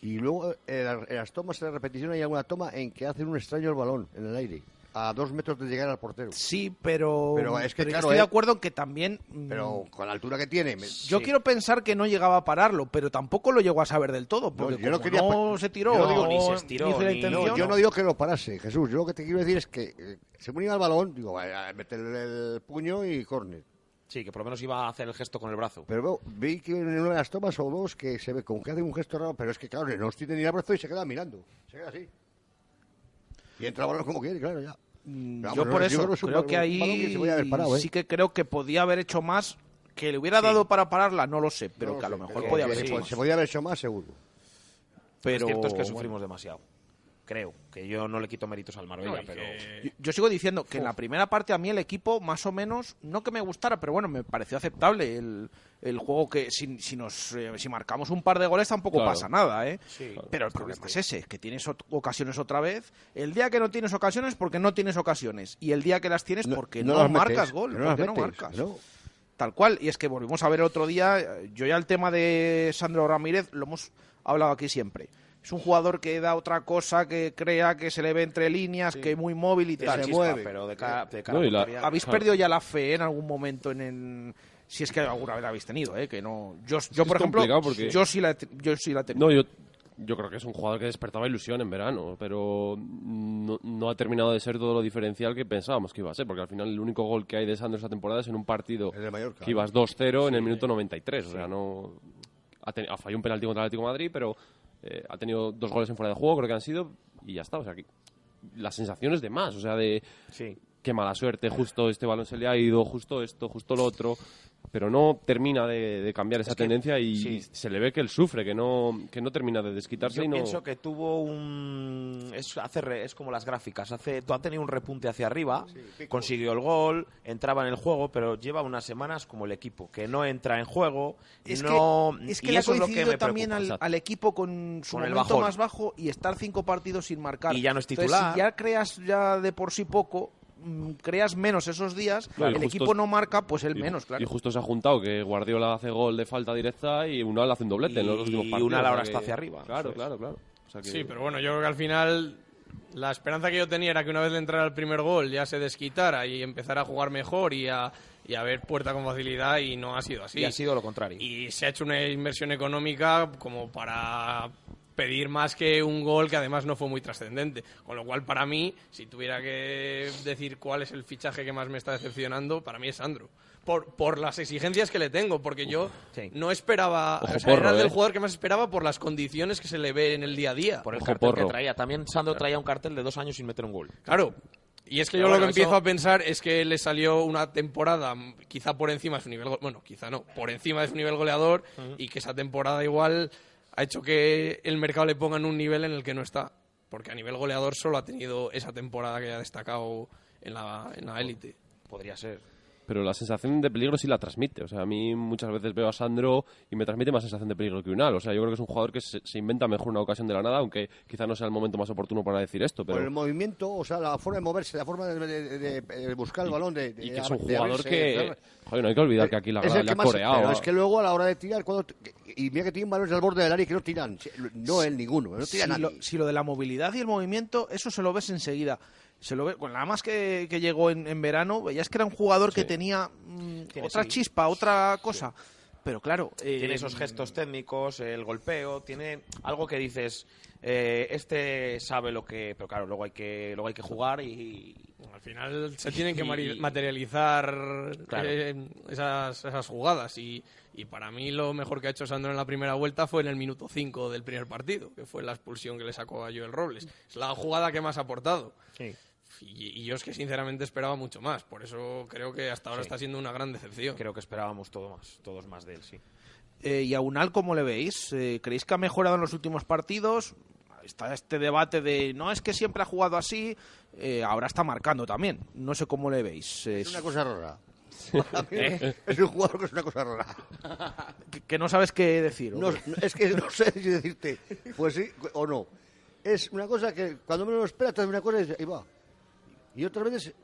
Y luego, en, la- en las tomas, en la repetición, hay alguna toma en que hacen un extraño el balón en el aire, a dos metros de llegar al portero. Sí, pero, Pero es que, claro, estoy eh, de acuerdo en que también... mm, Pero con la altura que tiene. me- Yo quiero pensar que no llegaba a pararlo, pero tampoco lo llegó a saber del todo, porque yo no quería se tiró, yo no digo o ni se estiró, ni- No, yo no digo que lo parase, Jesús. Yo lo que te quiero decir es que, eh, según iba el balón, digo, vaya, a meter el puño y córner. Sí, que por lo menos iba a hacer el gesto con el brazo. Pero veo- vi que en una de las tomas o dos que se ve como que hace un gesto raro, pero es que, claro, no tiene ni el brazo y se queda mirando. Se queda así. Y entra el balón como quiere, claro, ya. Mm, Pero yo por no, eso creo que un ahí que se podía haber parado, ¿eh? sí que creo que podía haber hecho más, que le hubiera dado para pararla, no lo sé, pero No que a lo sé, mejor podía haber se, hecho más. se podía haber hecho más, seguro. Pero es cierto es que bueno. sufrimos demasiado. Creo, que yo no le quito méritos al Marbella, No, pero... que- Yo, yo sigo diciendo que en la primera parte a mí el equipo más o menos, no que me gustara, pero bueno, me pareció aceptable el, el juego que si, si nos eh, si marcamos un par de goles tampoco Claro. pasa nada, ¿eh? Sí. Pero el problema es ese, que tienes ot- ocasiones otra vez. El día que no tienes ocasiones porque no tienes ocasiones y el día que las tienes porque no, las metes, marcas gol, porque no marcas. no. Tal cual, y es que volvimos a ver otro día, eh, yo ya el tema de Sandro Ramírez lo hemos hablado aquí siempre. Es un jugador que da otra cosa, que crea que se le ve entre líneas, que es muy móvil y tal. chispa, mueve. pero de cara, de cara No, la- ¿Habéis Claro. perdido ya la fe en algún momento en el... Si es que alguna vez la habéis tenido, ¿eh? Que no... Yo, por ejemplo, porque- yo sí la yo sí la he tenido. No, yo, yo creo que es un jugador que despertaba ilusión en verano, pero no, no ha terminado de ser todo lo diferencial que pensábamos que iba a ser, porque al final el único gol que hay de Sandro esta temporada es en un partido El de Mallorca. que ibas 2-0 en el minuto 93. O sea, no. Ha, ha fallado un penalti contra el Atlético de Madrid, pero eh, ha tenido dos goles en fuera de juego, creo que han sido, y ya está. O sea, que las sensaciones de más, o sea, de Sí. qué mala suerte, justo este balón se le ha ido, justo esto, justo lo otro, pero no termina de, de cambiar esa que- tendencia y sí. se le ve que él sufre, que no, que no termina de desquitarse Yo y no... pienso que tuvo un... Es, hace re- es como las gráficas. Hace, ha tenido un repunte hacia arriba, consiguió el gol, entraba en el juego, pero lleva unas semanas como el equipo, que no entra en juego, Es no... que, es que y le ha eso es lo que coincidido me también preocupa. al, equipo con su Con momento más bajo y estar cinco partidos sin marcar. Y ya no es Entonces, titular. si ya creas ya de por sí poco, creas menos esos días, Claro, y el justo equipo no marca, pues él y, menos, claro. y justo se ha juntado que Guardiola hace gol de falta directa y Unal hace un doblete en los Y últimos partidos. Unal o sea ahora está hacia arriba, Claro, claro, claro. O sea que- Sí, pero bueno, yo creo que al final la esperanza que yo tenía era que una vez le entrara el primer gol ya se desquitara y empezara a jugar mejor y a, y a ver puerta con facilidad y no ha sido así. Y ha sido lo contrario. Y se ha hecho una inversión económica como para pedir más que un gol que además no fue muy trascendente. Con lo cual, para mí, si tuviera que decir cuál es el fichaje que más me está decepcionando, para mí es Sandro. Por, por las exigencias que le tengo, porque yo Sí. no esperaba... Ojo o sea, era porro, del ¿eh? jugador que más esperaba por las condiciones que se le ve en el día a día. Por el Ojo cartel porro. que traía. También Sandro traía un cartel de dos años sin meter un gol. Claro. Y es que Pero yo lo que empiezo a pensar es que le salió una temporada quizá por encima de su nivel, bueno, quizá no, por encima de su nivel goleador y que esa temporada igual ha hecho que el mercado le ponga en un nivel en el que no está. Porque a nivel goleador solo ha tenido esa temporada que ha destacado en la, en la élite. Podría ser. Pero la sensación de peligro sí la transmite. O sea, a mí muchas veces veo a Sandro y me transmite más sensación de peligro que Unal. O sea, yo creo que es un jugador que se, se inventa mejor una ocasión de la nada, aunque quizá no sea el momento más oportuno para decir esto. Por el Pero, movimiento, o sea, la forma de moverse, la forma de, de- de- de buscar el balón, de, de- y que es un jugador que... de- Joder, no hay que olvidar que aquí la es grada el le que ha más, coreado. pero es que luego a la hora de tirar, cuando, y mira que tienen balones al borde del área y que no tiran. No él ninguno, no tira si, nadie. lo, si lo de la movilidad y el movimiento, eso se lo ves enseguida. Se lo ve, bueno, nada más que, que llegó en, en verano, veías que era un jugador que tenía mm, Tiene, otra sí. chispa, otra cosa. Pero claro, eh, Tiene esos gestos técnicos, el golpeo, tiene algo que dices, eh, este sabe lo que... Pero claro, luego hay que, luego hay que jugar y... Al final se tienen que Y- materializar Claro. eh, esas, esas jugadas y, y para mí lo mejor que ha hecho Sandro en la primera vuelta fue en el minuto 5 del primer partido, que fue la expulsión que le sacó a Joel Robles. Es la jugada que más ha aportado. Sí. Y, y yo es que sinceramente esperaba mucho más, por eso creo que hasta ahora Sí. está siendo una gran decepción. Creo que esperábamos todo más, todos más de él, sí. eh, ¿y a Unal cómo le veis? Eh, ¿Creéis que ha mejorado en los últimos partidos? Está este debate de, no es que siempre ha jugado así, eh, ahora está marcando también. No sé cómo le veis. Es una cosa rara. <laughs> ¿Eh? Es un jugador que es una cosa rara. que, que no sabes qué decir. es que no sé si decirte, pues sí o no. Es una cosa que cuando menos lo esperas, te hace una cosa y dices, ahí va. Y otras veces,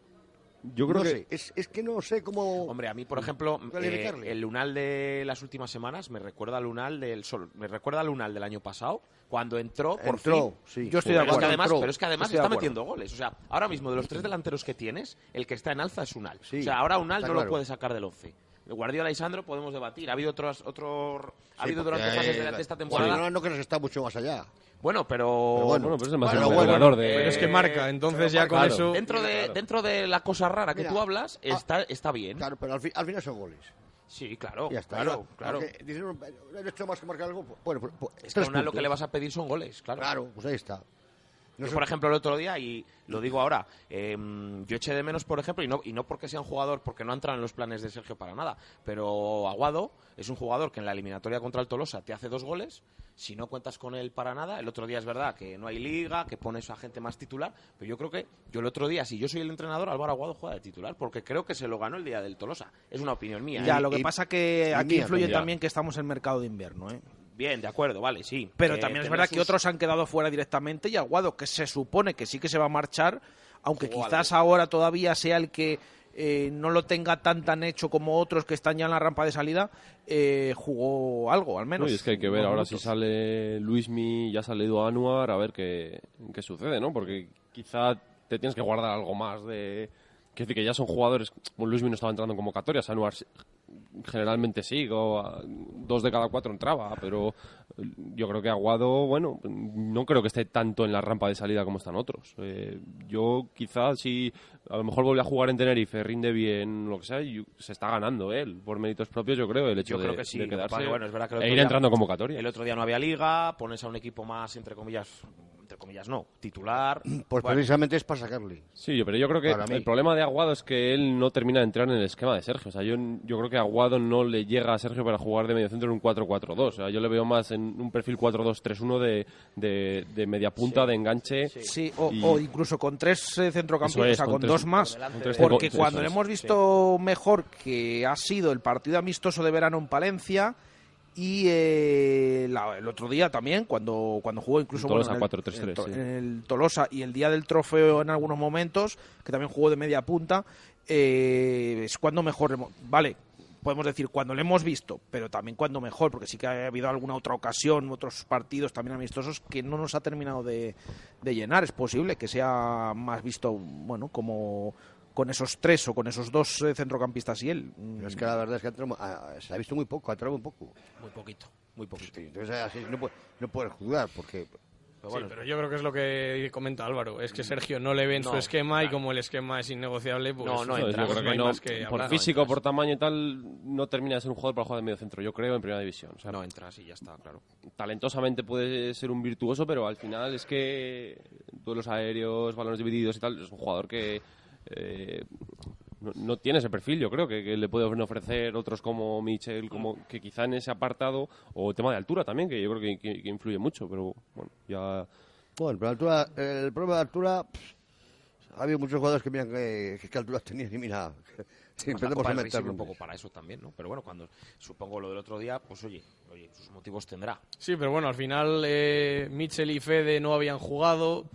Yo creo no que... sé, es, es que no sé cómo... Hombre, a mí, por ejemplo, eh, el Lunal de las últimas semanas me recuerda al Lunal del sol, me recuerda al Lunal del año pasado, cuando entró por entró, fin. sí. Yo estoy de Pero es, que acuerdo. además, Entró. pero es que además está metiendo goles. O sea, ahora mismo de los tres delanteros que tienes, el que está en alza es Unal. Sí, o sea, ahora Unal no lo puede sacar del 11. Guardiola y Sandro podemos debatir. Ha habido otros, otro, ha Sí, habido durante fases de, eh, de esta Bueno, temporada. no, no crees que está mucho más allá. Bueno, pero, Pero bueno, Bueno, pero es más Bueno, el bueno, goleador de... Pero es que marca, entonces ya con claro. eso... dentro de dentro de la cosa rara que Mira, tú hablas ah, está está bien. Claro, pero al, fin- al final son goles. Sí, claro, Ya está. claro, claro. "No, he hecho más que marcar algo. Bueno, pues, pues, Es que lo que le vas a pedir son goles, claro. Claro, pues ahí está. No Yo, por ejemplo, el otro día, y lo digo ahora, eh, yo eché de menos, por ejemplo, y no, y no porque sea un jugador, porque no ha entrado en los planes de Sergio para nada, pero Aguado es un jugador que en la eliminatoria contra el Tolosa te hace dos goles, si no cuentas con él para nada, el otro día es verdad que no hay liga, que pones a gente más titular, pero yo creo que yo el otro día, si yo soy el entrenador, Álvaro Aguado juega de titular, porque creo que se lo ganó el día del Tolosa. Es una opinión mía. Ya, ¿eh? lo que y- pasa que aquí mía influye también. también que estamos en mercado de invierno, ¿eh? Bien, de acuerdo, vale, sí. Pero Eh, también es verdad que otros han quedado fuera directamente y Aguado, que se supone que sí que se va a marchar, aunque Jugó quizás ahora todavía sea el que eh, no lo tenga tan tan hecho como otros que están ya en la rampa de salida, eh, jugó algo, al menos. No, y es que hay que ver ahora si sale Luismi, ya ha salido Anuar, a ver qué, qué sucede, ¿no? Porque quizá te tienes que guardar algo más de... Quiero decir que ya son jugadores... Bueno, Luismi no estaba entrando en convocatorias, Anuar generalmente sí, o a- dos de cada cuatro entraba, pero yo creo que Aguado, bueno, no creo que esté tanto en la rampa de salida como están otros. Eh, yo quizás si a lo mejor vuelve a jugar en Tenerife, rinde bien, lo que sea, y se está ganando él, por méritos propios, yo creo, el hecho Yo de, creo que sí. de quedarse bueno, es verdad que el e ir día- entrando en convocatoria. El otro día no había liga, pones a un equipo más, entre comillas, entre comillas no, titular. <clears throat> Pues Bueno, precisamente es para sacarle. Sí, yo- pero yo creo que Para mí. el problema de Aguado es que él no termina de entrar en el esquema de Sergio. O sea, yo, yo creo que Aguado no le llega a Sergio para jugar de mediocentro en un 4-4-2. O sea, yo le veo más en un perfil 4-2-3-1 de, de, de media punta, de enganche. Sí, o, Y- o incluso con tres eh, centrocampistas, es, o sea, con con, tres- dos más. con Porque cuando le hemos visto mejor que ha sido el partido amistoso de verano en Palencia y eh, la- el otro día también, cuando, cuando jugó incluso Tolosa bueno, en, 4-3-3, en el, to- sí. en el Tolosa y el día del trofeo en algunos momentos, que también jugó de media punta, eh, es cuando mejor... Vale, podemos decir cuando lo hemos visto, pero también cuando mejor, porque sí que ha habido alguna otra ocasión, otros partidos también amistosos que no nos ha terminado de, de llenar. Es posible que sea más visto, bueno, como con esos tres o con esos dos eh, centrocampistas y él. Pero es que la verdad es que ha entrado- ah, se ha visto muy poco, ha entrado muy poco. Muy poquito, muy poquito. Entonces así no, puede- no puedes jugar porque... Sí, pero yo creo que es lo que comenta Álvaro. Es que Sergio no le ve en su esquema y como el esquema es innegociable, pues No, no entra. Yo creo no que hay no, más que por hablar. físico, por tamaño y tal, no termina de ser un jugador para jugar de medio centro, yo creo, en primera división. O sea, No entra, sí, ya está, claro. talentosamente puede ser un virtuoso, pero al final es que duelos aéreos, balones divididos y tal, es un jugador que eh, no, no tiene ese perfil, yo creo, que, que le pueden ofrecer otros como Michel, como que quizá en ese apartado, o tema de altura también, que yo creo que, que- que influye mucho, pero bueno, ya... Bueno, pero altura, el problema de altura... pff, ha habido muchos jugadores que miran que, que, altura tenían y mira... <laughs> Si la empezamos Copa a del Rey sirve meterlo. un poco para eso también, ¿no? Pero bueno, cuando supongo lo del otro día, pues oye, oye, sus motivos tendrá. Sí, pero bueno, al final eh, Mitchell y Fede no habían jugado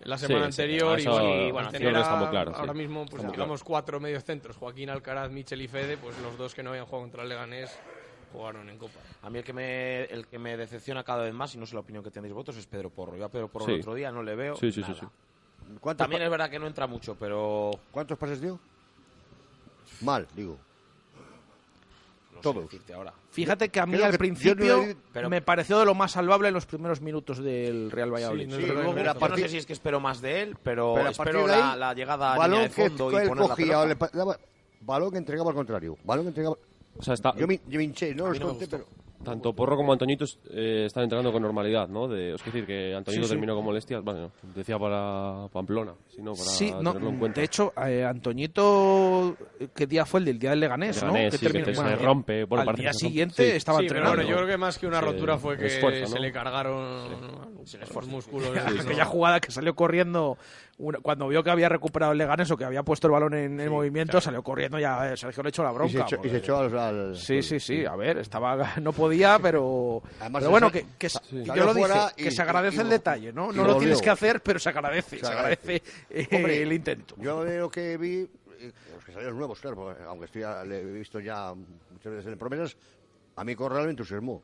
la semana sí, anterior eso- y bueno, al bueno, tener a- claro, sí. ahora mismo pues digamos cuatro mediocentros, Joaquín Alcaraz, Mitchell y Fede, pues los dos que no habían jugado contra el Leganés jugaron en Copa. A mí el que me el que me decepciona cada vez más, y no sé la opinión que tenéis vosotros, es Pedro Porro. Yo a Pedro Porro Sí. el otro día no le veo Sí, sí, sí, nada. sí. ¿Cuántos, También es verdad que no entra mucho, pero... ¿Cuántos pases dio? Mal, digo. No sé decirte ahora. Fíjate que a mí Creo al que principio no pero- me pareció de lo más salvable en los primeros minutos del Real Valladolid. Sí, no luego Yo partir- sé si es que espero más de él, pero, Pero a partir espero de ahí, la, la llegada a línea balón de que fondo y él poner la cogía o pelota. le pa- daba- balón que entregaba al contrario. Balón que entregaba... O sea, está, Yo me, yo me hinché, no los conté, pero... Tanto Porro como Antoñito eh, están entrenando con normalidad, ¿no? De, es decir, que Antoñito Sí, sí. terminó con molestias, bueno, decía para Pamplona, sino para Sí, no, tenerlo en cuenta. de hecho, eh, Antoñito, ¿qué día fue el del día del Leganés? ¿no? Leganés, sí, que terminó- te- se bueno, rompe, bueno, al día se siguiente Sí. estaba Sí, pero entrenando. bueno, yo creo que más que una Se- rotura fue que esfuerzo, se ¿no? le cargaron los músculos. Aquella jugada que salió corriendo una- cuando vio que había recuperado el Leganés o que había puesto el balón en, en movimiento, salió corriendo ya. eh, Sergio le echó la Y bronca. se echó, y se porque- echó al... al- Sí, sí, sí. A ver, estaba, <laughs> no podía, pero. Además, pero bueno, que, que- Sí. yo lo dije, fuera que y- se agradece y- el detalle, ¿no? y No lo volvió. tienes que hacer, pero se agradece. Se, Se agradece, eh, Hombre, el intento. Yo de lo que vi, eh, los que salieron nuevos, claro, porque aunque estoy, ya- le he visto ya muchas veces en promesas, a mí Corral me entusiasmó.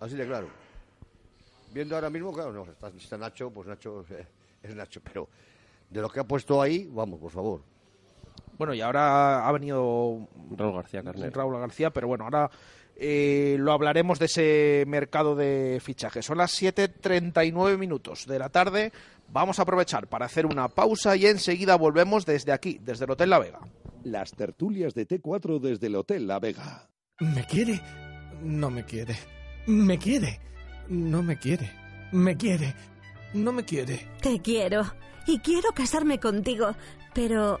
Así de claro. Viendo ahora mismo, claro, no, está, está Nacho, pues Nacho eh, <laughs> es Nacho, pero de lo que ha puesto ahí, vamos, por favor. Bueno, y ahora ha venido Raúl García Carnero. Raúl García, pero bueno, ahora eh, lo hablaremos de ese mercado de fichajes. Son las 7.39 minutos de la tarde. Vamos a aprovechar para hacer una pausa y enseguida volvemos desde aquí, desde el Hotel La Vega. Las tertulias de T4 desde el Hotel La Vega. ¿Me quiere? No me quiere. ¿Me quiere? No me quiere. ¿Me quiere? No me quiere. Te quiero. Y quiero casarme contigo. Pero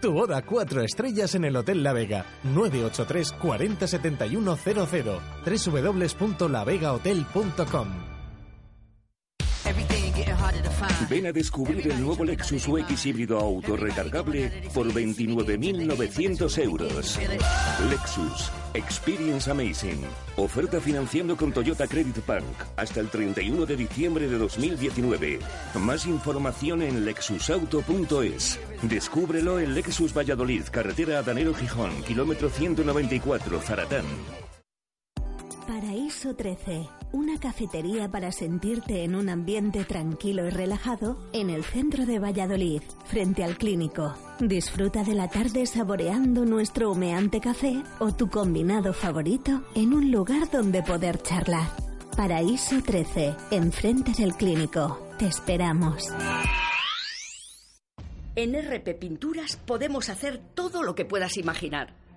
Tu boda cuatro estrellas en el Hotel La Vega. 983 40 71 00. www.lavegahotel.com Ven a descubrir el nuevo Lexus UX híbrido auto recargable por 29.900 euros. Lexus. Experience Amazing. Oferta financiando con Toyota Credit Bank hasta el 31 de diciembre de 2019. Más información en lexusauto.es. Descúbrelo en Lexus Valladolid, carretera Adanero Gijón, kilómetro 194, Zaratán. Paraíso 13, una cafetería para sentirte en un ambiente tranquilo y relajado en el centro de Valladolid, frente al clínico. Disfruta de la tarde saboreando nuestro humeante café o tu combinado favorito en un lugar donde poder charlar. Paraíso 13, enfrente del clínico. Te esperamos. En RP Pinturas podemos hacer todo lo que puedas imaginar.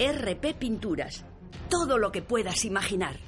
RP Pinturas. Todo lo que puedas imaginar.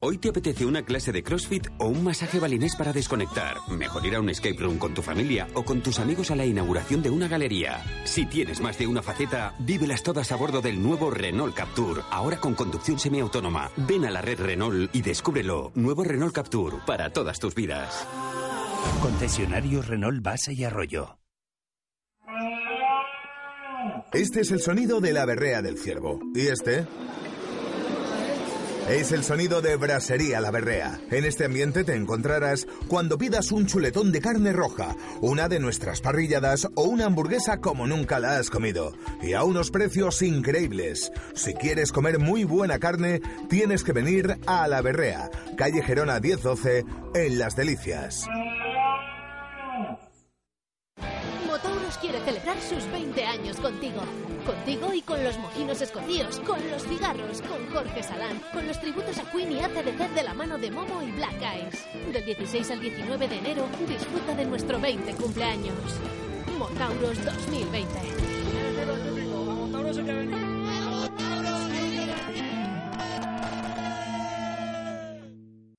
¿Hoy te apetece una clase de CrossFit o un masaje balinés para desconectar? Mejor ir a un escape room con tu familia o con tus amigos a la inauguración de una galería. Si tienes más de una faceta, vívelas todas a bordo del nuevo Renault Captur, ahora con conducción semiautónoma. Ven a la red Renault y descúbrelo. Nuevo Renault Captur, para todas tus vidas. Concesionarios Renault Base y Arroyo. Este es el sonido de la berrea del ciervo. ¿Y este? Es el sonido de Brasería La Berrea. En este ambiente te encontrarás cuando pidas un chuletón de carne roja, una de nuestras parrilladas o una hamburguesa como nunca la has comido. Y a unos precios increíbles. Si quieres comer muy buena carne, tienes que venir a La Berrea, calle Gerona 1012, en Las Delicias. Quiere celebrar sus 20 años contigo. Contigo y con los mojinos escocíos, con los cigarros, con Jorge Salán, con los tributos a Queen y ACDC de la mano de Momo y Black Eyes. Del 16 al 19 de enero, disfruta de nuestro 20 cumpleaños. Motauros 2020.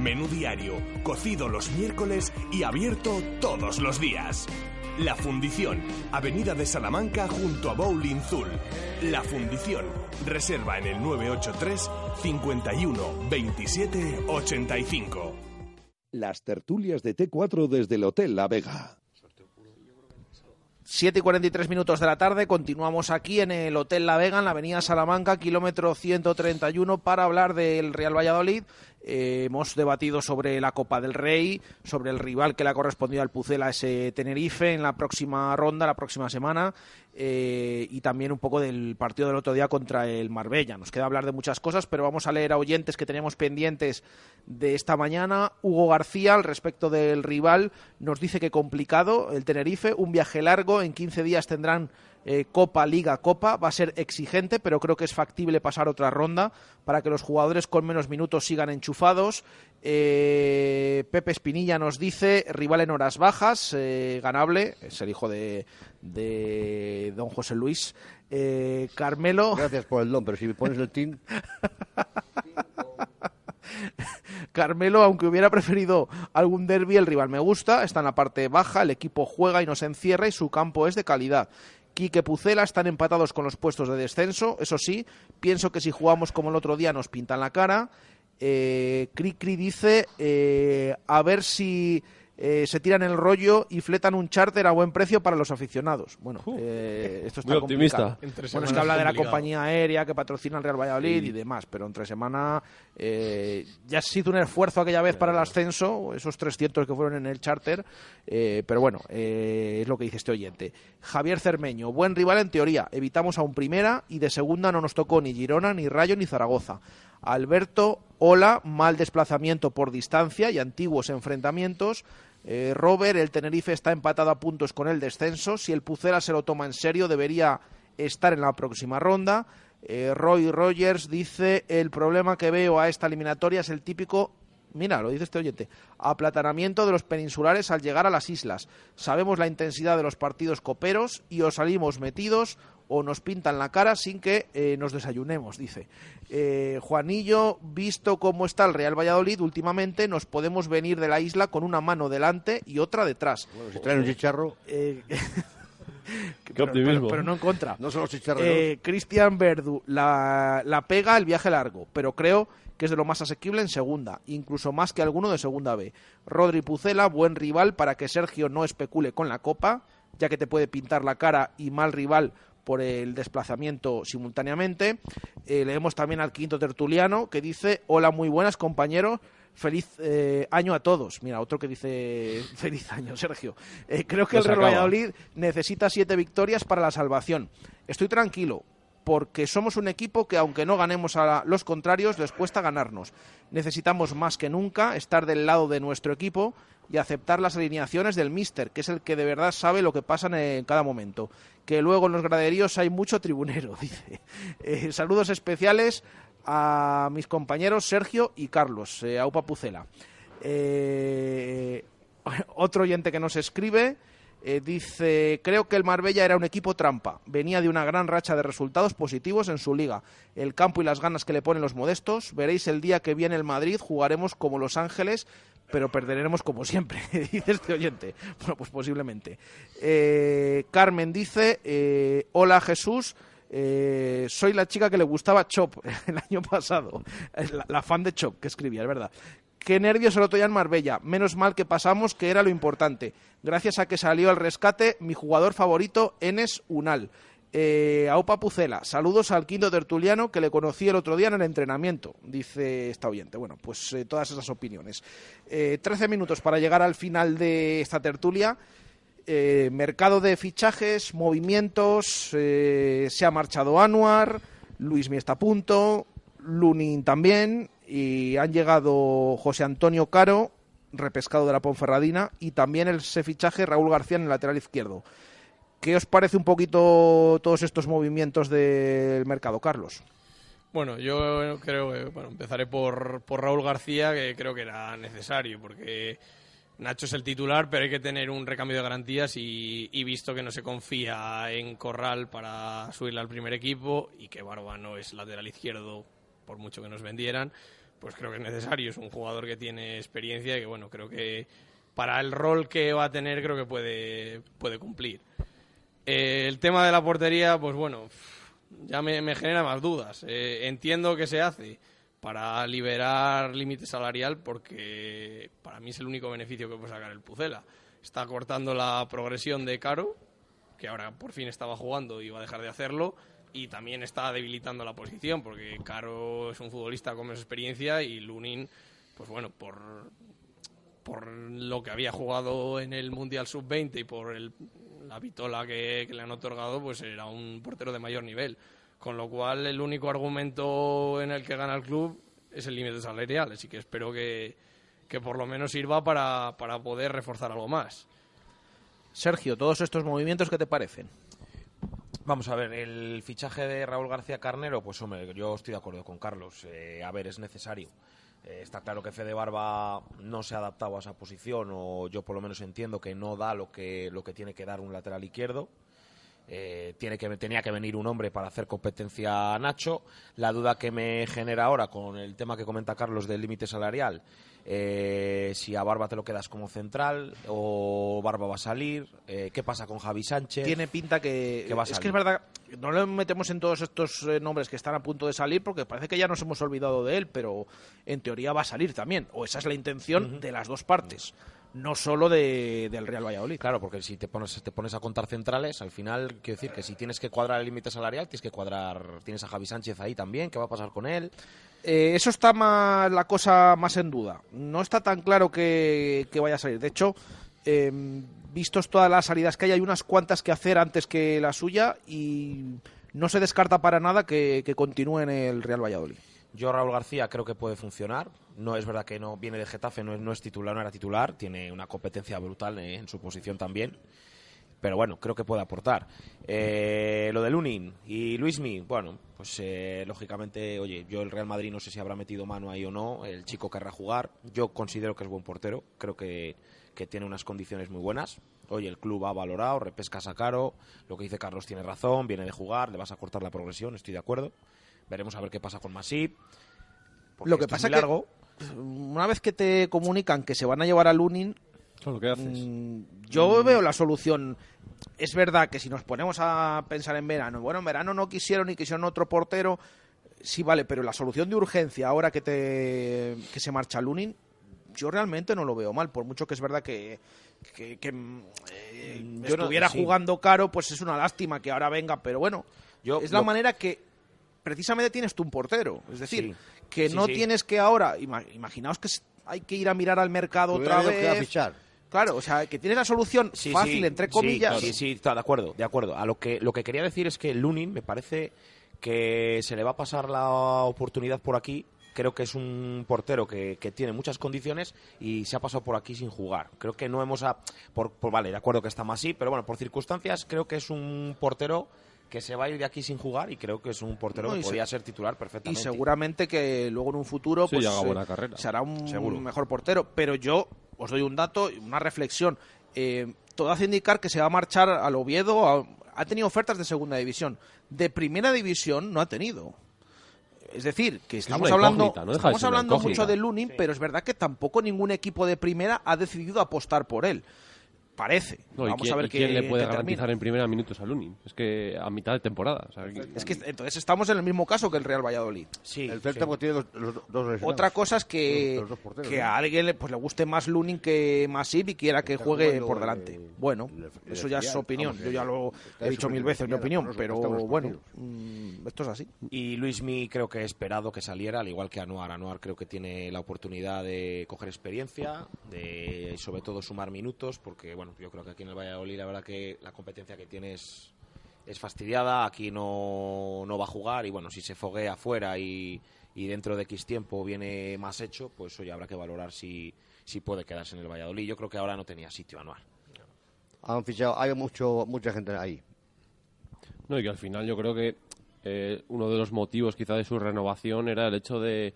Menú diario, cocido los miércoles y abierto todos los días. La Fundición, Avenida de Salamanca junto a Bowling Zul. La Fundición, reserva en el 983 51 27 85. Las tertulias de T4 desde el Hotel La Vega. 7 y 43 minutos de la tarde, continuamos aquí en el Hotel La Vega, en la Avenida Salamanca, kilómetro 131, para hablar del Real Valladolid. Eh, hemos debatido sobre la Copa del Rey, sobre el rival que le ha correspondido al Pucela, ese Tenerife, en la próxima ronda, la próxima semana, eh, y también un poco del partido del otro día contra el Marbella. Nos queda hablar de muchas cosas, pero vamos a leer a oyentes que teníamos pendientes de esta mañana. Hugo García, al respecto del rival, nos dice que complicado el Tenerife, un viaje largo, en 15 días tendrán eh, Copa, Liga, Copa. Va a ser exigente, pero creo que es factible pasar otra ronda para que los jugadores con menos minutos sigan enchufados. Eh, Pepe Espinilla nos dice, rival en horas bajas, eh, ganable, es el hijo de, de don José Luis. Carmelo. Gracias por el don, pero si me pones el team. Carmelo, aunque hubiera preferido algún derby, el rival me gusta, está en la parte baja, el equipo juega y no se encierra y su campo es de calidad. Quique Pucela están empatados con los puestos de descenso, eso sí, pienso que si jugamos como el otro día nos pintan la cara. Eh, Cri dice, eh, a ver si eh, se tiran el rollo y fletan un charter a buen precio para los aficionados. Bueno, eh, esto está Muy optimista. complicado. Bueno, es que habla de la compañía aérea que patrocina el Real Valladolid y demás, pero entre semana eh, ya se hizo un esfuerzo aquella vez para el ascenso, esos 300 que fueron en el charter, eh, pero bueno, eh, es lo que dice este oyente. Javier Cermeño, buen rival en teoría, evitamos a un primera y de segunda no nos tocó ni Girona, ni Rayo, ni Zaragoza. Alberto, hola, mal desplazamiento por distancia y antiguos enfrentamientos. Eh, Robert, el Tenerife está empatado a puntos con el descenso. Si el Pucela se lo toma en serio, debería estar en la próxima ronda. Eh, Roy Rogers dice: El problema que veo a esta eliminatoria es el típico mira, lo dice este oyente, aplatanamiento de los peninsulares al llegar a las islas. Sabemos la intensidad de los partidos coperos y os salimos metidos o nos pintan la cara sin que eh, nos desayunemos, dice. Eh, Juanillo, visto cómo está el Real Valladolid últimamente, nos podemos venir de la isla con una mano delante y otra detrás. si traen un chicharro... Eh, <laughs> Qué pero, optimismo. pero- pero no en contra. No son los chicharros. Eh, Cristian Verdu, la, la pega el viaje largo, pero creo que es de lo más asequible en segunda, incluso más que alguno de segunda B. Rodri Pucela, buen rival para que Sergio no especule con la copa, ya que te puede pintar la cara y mal rival por el desplazamiento simultáneamente. Eh, leemos también al quinto tertuliano que dice, hola muy buenas compañeros, feliz eh, año a todos. Mira, otro que dice <laughs> feliz año, Sergio. Eh, creo que el Real. Valladolid necesita siete victorias para la salvación. Estoy tranquilo, porque somos un equipo que aunque no ganemos a los contrarios, les cuesta ganarnos. Necesitamos más que nunca estar del lado de nuestro equipo y aceptar las alineaciones del míster, que es el que de verdad sabe lo que pasa en, en cada momento. Que luego en los graderíos hay mucho tribunero, <laughs> dice. Eh, saludos especiales a mis compañeros Sergio y Carlos, eh, Aupa Pucela. Eh, otro oyente que nos escribe eh, dice, creo que el Marbella era un equipo trampa. Venía de una gran racha de resultados positivos en su liga. El campo y las ganas que le ponen los modestos. Veréis el día que viene el Madrid, jugaremos como Los Ángeles, pero perderemos como siempre, <laughs> dice este oyente. Bueno, pues posiblemente. Eh, Carmen dice, eh, hola Jesús. eh, soy la chica que le gustaba Chop <laughs> el año pasado, la, la fan de Chop que escribía, es verdad. Qué nervios el otro día en Marbella. Menos mal que pasamos, que era lo importante. Gracias a que salió al rescate mi jugador favorito, Enes Unal. Eh, Aupa Pucela, saludos al quinto tertuliano que le conocí el otro día en el entrenamiento, dice esta oyente. Bueno, pues eh, todas esas opiniones. Eh, 13 minutos para llegar al final de esta tertulia. Eh, mercado de fichajes, movimientos, se ha marchado Anuar, Luis Mi está a punto, Lunin también, y han llegado José Antonio Caro, repescado de la Ponferradina, y también el fichaje Raúl García en el lateral izquierdo. ¿Qué os parece un poquito todos estos movimientos del mercado, Carlos? Bueno, yo creo que bueno, empezaré por, por Raúl García, que creo que era necesario, porque Nacho es el titular, pero hay que tener un recambio de garantías y, y visto que no se confía en Corral para subirle al primer equipo y que Barba no es lateral izquierdo, por mucho que nos vendieran, pues creo que es necesario. Es un jugador que tiene experiencia y que, bueno, creo que para el rol que va a tener, creo que puede, puede cumplir. Eh, el tema de la portería, pues bueno, ya me, genera más dudas. Eh, entiendo que se hace para liberar límite salarial porque para mí es el único beneficio que puede sacar el Pucela. Está cortando la progresión de Caro, que ahora por fin estaba jugando y va a dejar de hacerlo, y también está debilitando la posición porque Caro es un futbolista con menos experiencia y Lunin, pues bueno, por, por lo que había jugado en el Mundial Sub-20 y por la vitola que, que le han otorgado, pues era un portero de mayor nivel. Con lo cual, el único argumento en el que gana el club es el límite salarial. Así que espero que, que por lo menos sirva para, para poder reforzar algo más. Sergio, todos estos movimientos, ¿qué te parecen? Vamos a ver, el fichaje de Raúl García Carnero, pues hombre, yo estoy de acuerdo con Carlos. Eh, a ver, es necesario. Eh, está claro que Fede Barba no se ha adaptado a esa posición, o yo por lo menos entiendo que no da lo que, lo que tiene que dar un lateral izquierdo. Eh, tiene que, tenía que venir un hombre para hacer competencia a Nacho. La duda que me genera ahora con el tema que comenta Carlos del límite salarial, eh, si a Barba te lo quedas como central o Barba va a salir, eh, ¿qué pasa con Javi Sánchez? Tiene pinta que... Que va a es que salir. es verdad, no le metemos en todos estos eh, nombres que están a punto de salir porque parece que ya nos hemos olvidado de él, pero en teoría va a salir también. O esa es la intención de las dos partes, no solo de, del Real Valladolid. Claro, porque si te pones, te pones a contar centrales, al final, quiero decir que si tienes que cuadrar el límite salarial, tienes que cuadrar. Tienes a Javi Sánchez ahí también, ¿qué va a pasar con él? Eh, eso está más la cosa más en duda. No está tan claro que, que vaya a salir. De hecho, eh, vistos todas las salidas que hay, hay unas cuantas que hacer antes que la suya y no se descarta para nada que, que continúe en el Real Valladolid. Yo, Raúl García, creo que puede funcionar. No es verdad que no viene de Getafe, no es, titular, no era titular. Tiene una competencia brutal eh, en su posición también. pero bueno, creo que puede aportar. Eh, lo de Lunin y Luismi, bueno, pues eh, lógicamente, oye, yo el Real Madrid no sé si habrá metido mano ahí o no, el chico querrá jugar, yo considero que es buen portero, creo que, que tiene unas condiciones muy buenas. Oye, el club ha valorado, repescas a caro, lo que dice Carlos tiene razón, viene de jugar, le vas a cortar la progresión, estoy de acuerdo. Veremos a ver qué pasa con Masip. Lo que es pasa muy que largo. una vez que te comunican que se van a llevar a Lunin, mm, yo veo la solución. Es verdad que si nos ponemos a pensar en verano, bueno, en verano no quisieron y quisieron otro portero, sí vale, pero la solución de urgencia ahora que te que se marcha Lunin, yo realmente no lo veo mal, por mucho que es verdad que, que, que, mm, eh, Yo no- estuviera sí. jugando caro, pues es una lástima que ahora venga, pero bueno, Yo es la lo- manera que precisamente tienes tú un portero, es decir, Sí. que Sí, no sí. tienes que ahora, ima- imaginaos que hay que ir a mirar al mercado otra que a vez. fichar. Claro, o sea, que tienes la solución Sí, fácil, sí, entre sí, comillas. Sí, sí, está de acuerdo, de acuerdo. A lo que lo que quería decir es que Lunin me parece que se le va a pasar la oportunidad por aquí. Creo que es un portero que, que tiene muchas condiciones y se ha pasado por aquí sin jugar. Creo que no hemos... A, por, por- vale, de acuerdo que está más así, pero bueno, por circunstancias creo que es un portero que se va a ir de aquí sin jugar y creo que es un portero No, y que se- podría ser titular y perfectamente. seguramente que luego en un futuro Sí, pues, haga eh, buena carrera. será un Seguro. mejor portero. Pero yo os doy un dato, y una reflexión. Eh, todo hace indicar que se va a marchar al Oviedo. a- ha tenido ofertas de segunda división. De primera división no ha tenido. Es decir, que Es estamos hablando, no de estamos hablando mucho de Lunin, pero es verdad que tampoco ningún equipo de primera ha decidido apostar por él. Parece. No, ¿y Vamos quién, a ver y quién qué- le puede qué termina. garantizar en primera minutos a Lunin? Es que a mitad de temporada. o sea, Es que entonces estamos en el mismo caso que el Real Valladolid. Sí, El Celta pues, tiene dos, los dos. Otra cosa es que, Los- los dos porteros, que ¿no? a alguien le, pues, le guste más Lunin que Masip y quiera que Está juegue por eh, delante. Bueno, eso ya es filial, opinión. vamos, Yo ya el- lo he dicho mil veces, mi opinión, pero bueno, mm, esto es así. Y Luismi creo que he esperado que saliera, al igual que Anuar. Anuar creo que tiene la oportunidad de coger experiencia, de sobre todo sumar minutos, porque bueno, yo creo que aquí en el Valladolid la verdad que la competencia que tiene es, es fastidiada, aquí no, no va a jugar y bueno, si se foguea afuera y, y dentro de X tiempo viene más hecho, pues hoy habrá que valorar si, si puede quedarse en el Valladolid. Yo creo que ahora no tenía sitio Anuar. Han fichado, hay mucho, mucha gente ahí. No, y que al final yo creo que eh, uno de los motivos quizá de su renovación era el hecho de...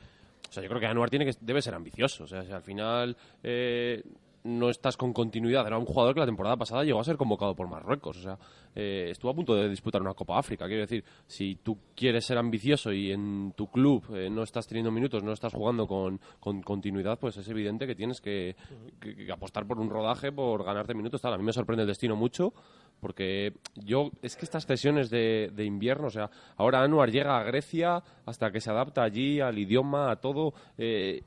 O sea, yo creo que Anuar tiene que, debe ser ambicioso. O sea, si al final eh, no estás con continuidad. Era un jugador que la temporada pasada llegó a ser convocado por Marruecos. O sea, eh, estuvo a punto de disputar una Copa África. Quiero decir, si tú quieres ser ambicioso y en tu club eh, no estás teniendo minutos, no estás jugando con, con continuidad, pues es evidente que tienes que, que- que apostar por un rodaje, por ganarte minutos. Tal. A mí me sorprende el destino mucho porque yo, es que estas sesiones de, de invierno, o sea, ahora Anuar llega a Grecia hasta que se adapta allí al idioma, a todo. eh,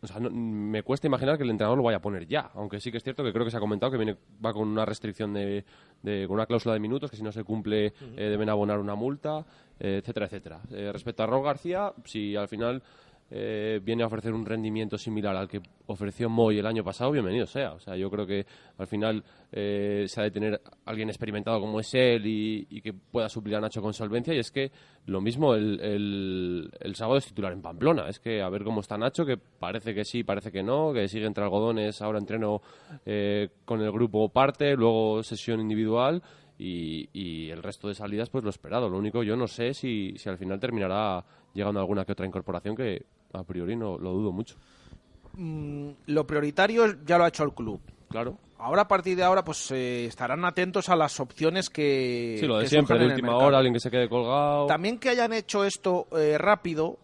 o sea, no- me cuesta imaginar que el entrenador lo vaya a poner ya, aunque sí que es cierto que creo que se ha comentado que viene, va con una restricción de, de- con una cláusula de minutos, que si no se cumple eh, deben abonar una multa, eh, etcétera, etcétera. Respecto a Raúl García, si al final eh, viene a ofrecer un rendimiento similar al que ofreció Moy el año pasado, bienvenido sea. O sea, yo creo que al final eh, se ha de tener alguien experimentado como es él y, que pueda suplir a Nacho con solvencia. Y es que lo mismo el, el, el sábado es titular en Pamplona. Es que a ver cómo está Nacho, que parece que sí, parece que no, que sigue entre algodones, ahora entreno eh, con el grupo parte, luego sesión individual. Y, y el resto de salidas, pues lo esperado. Lo único, yo no sé si, si al final terminará llegando alguna que otra incorporación que a priori no lo dudo mucho. Mm, lo prioritario ya lo ha hecho el club. Claro. Ahora, a partir de ahora, pues eh, estarán atentos a las opciones que. Sí, lo de que siempre, de última hora, alguien que se quede colgado. También que hayan hecho esto eh, rápido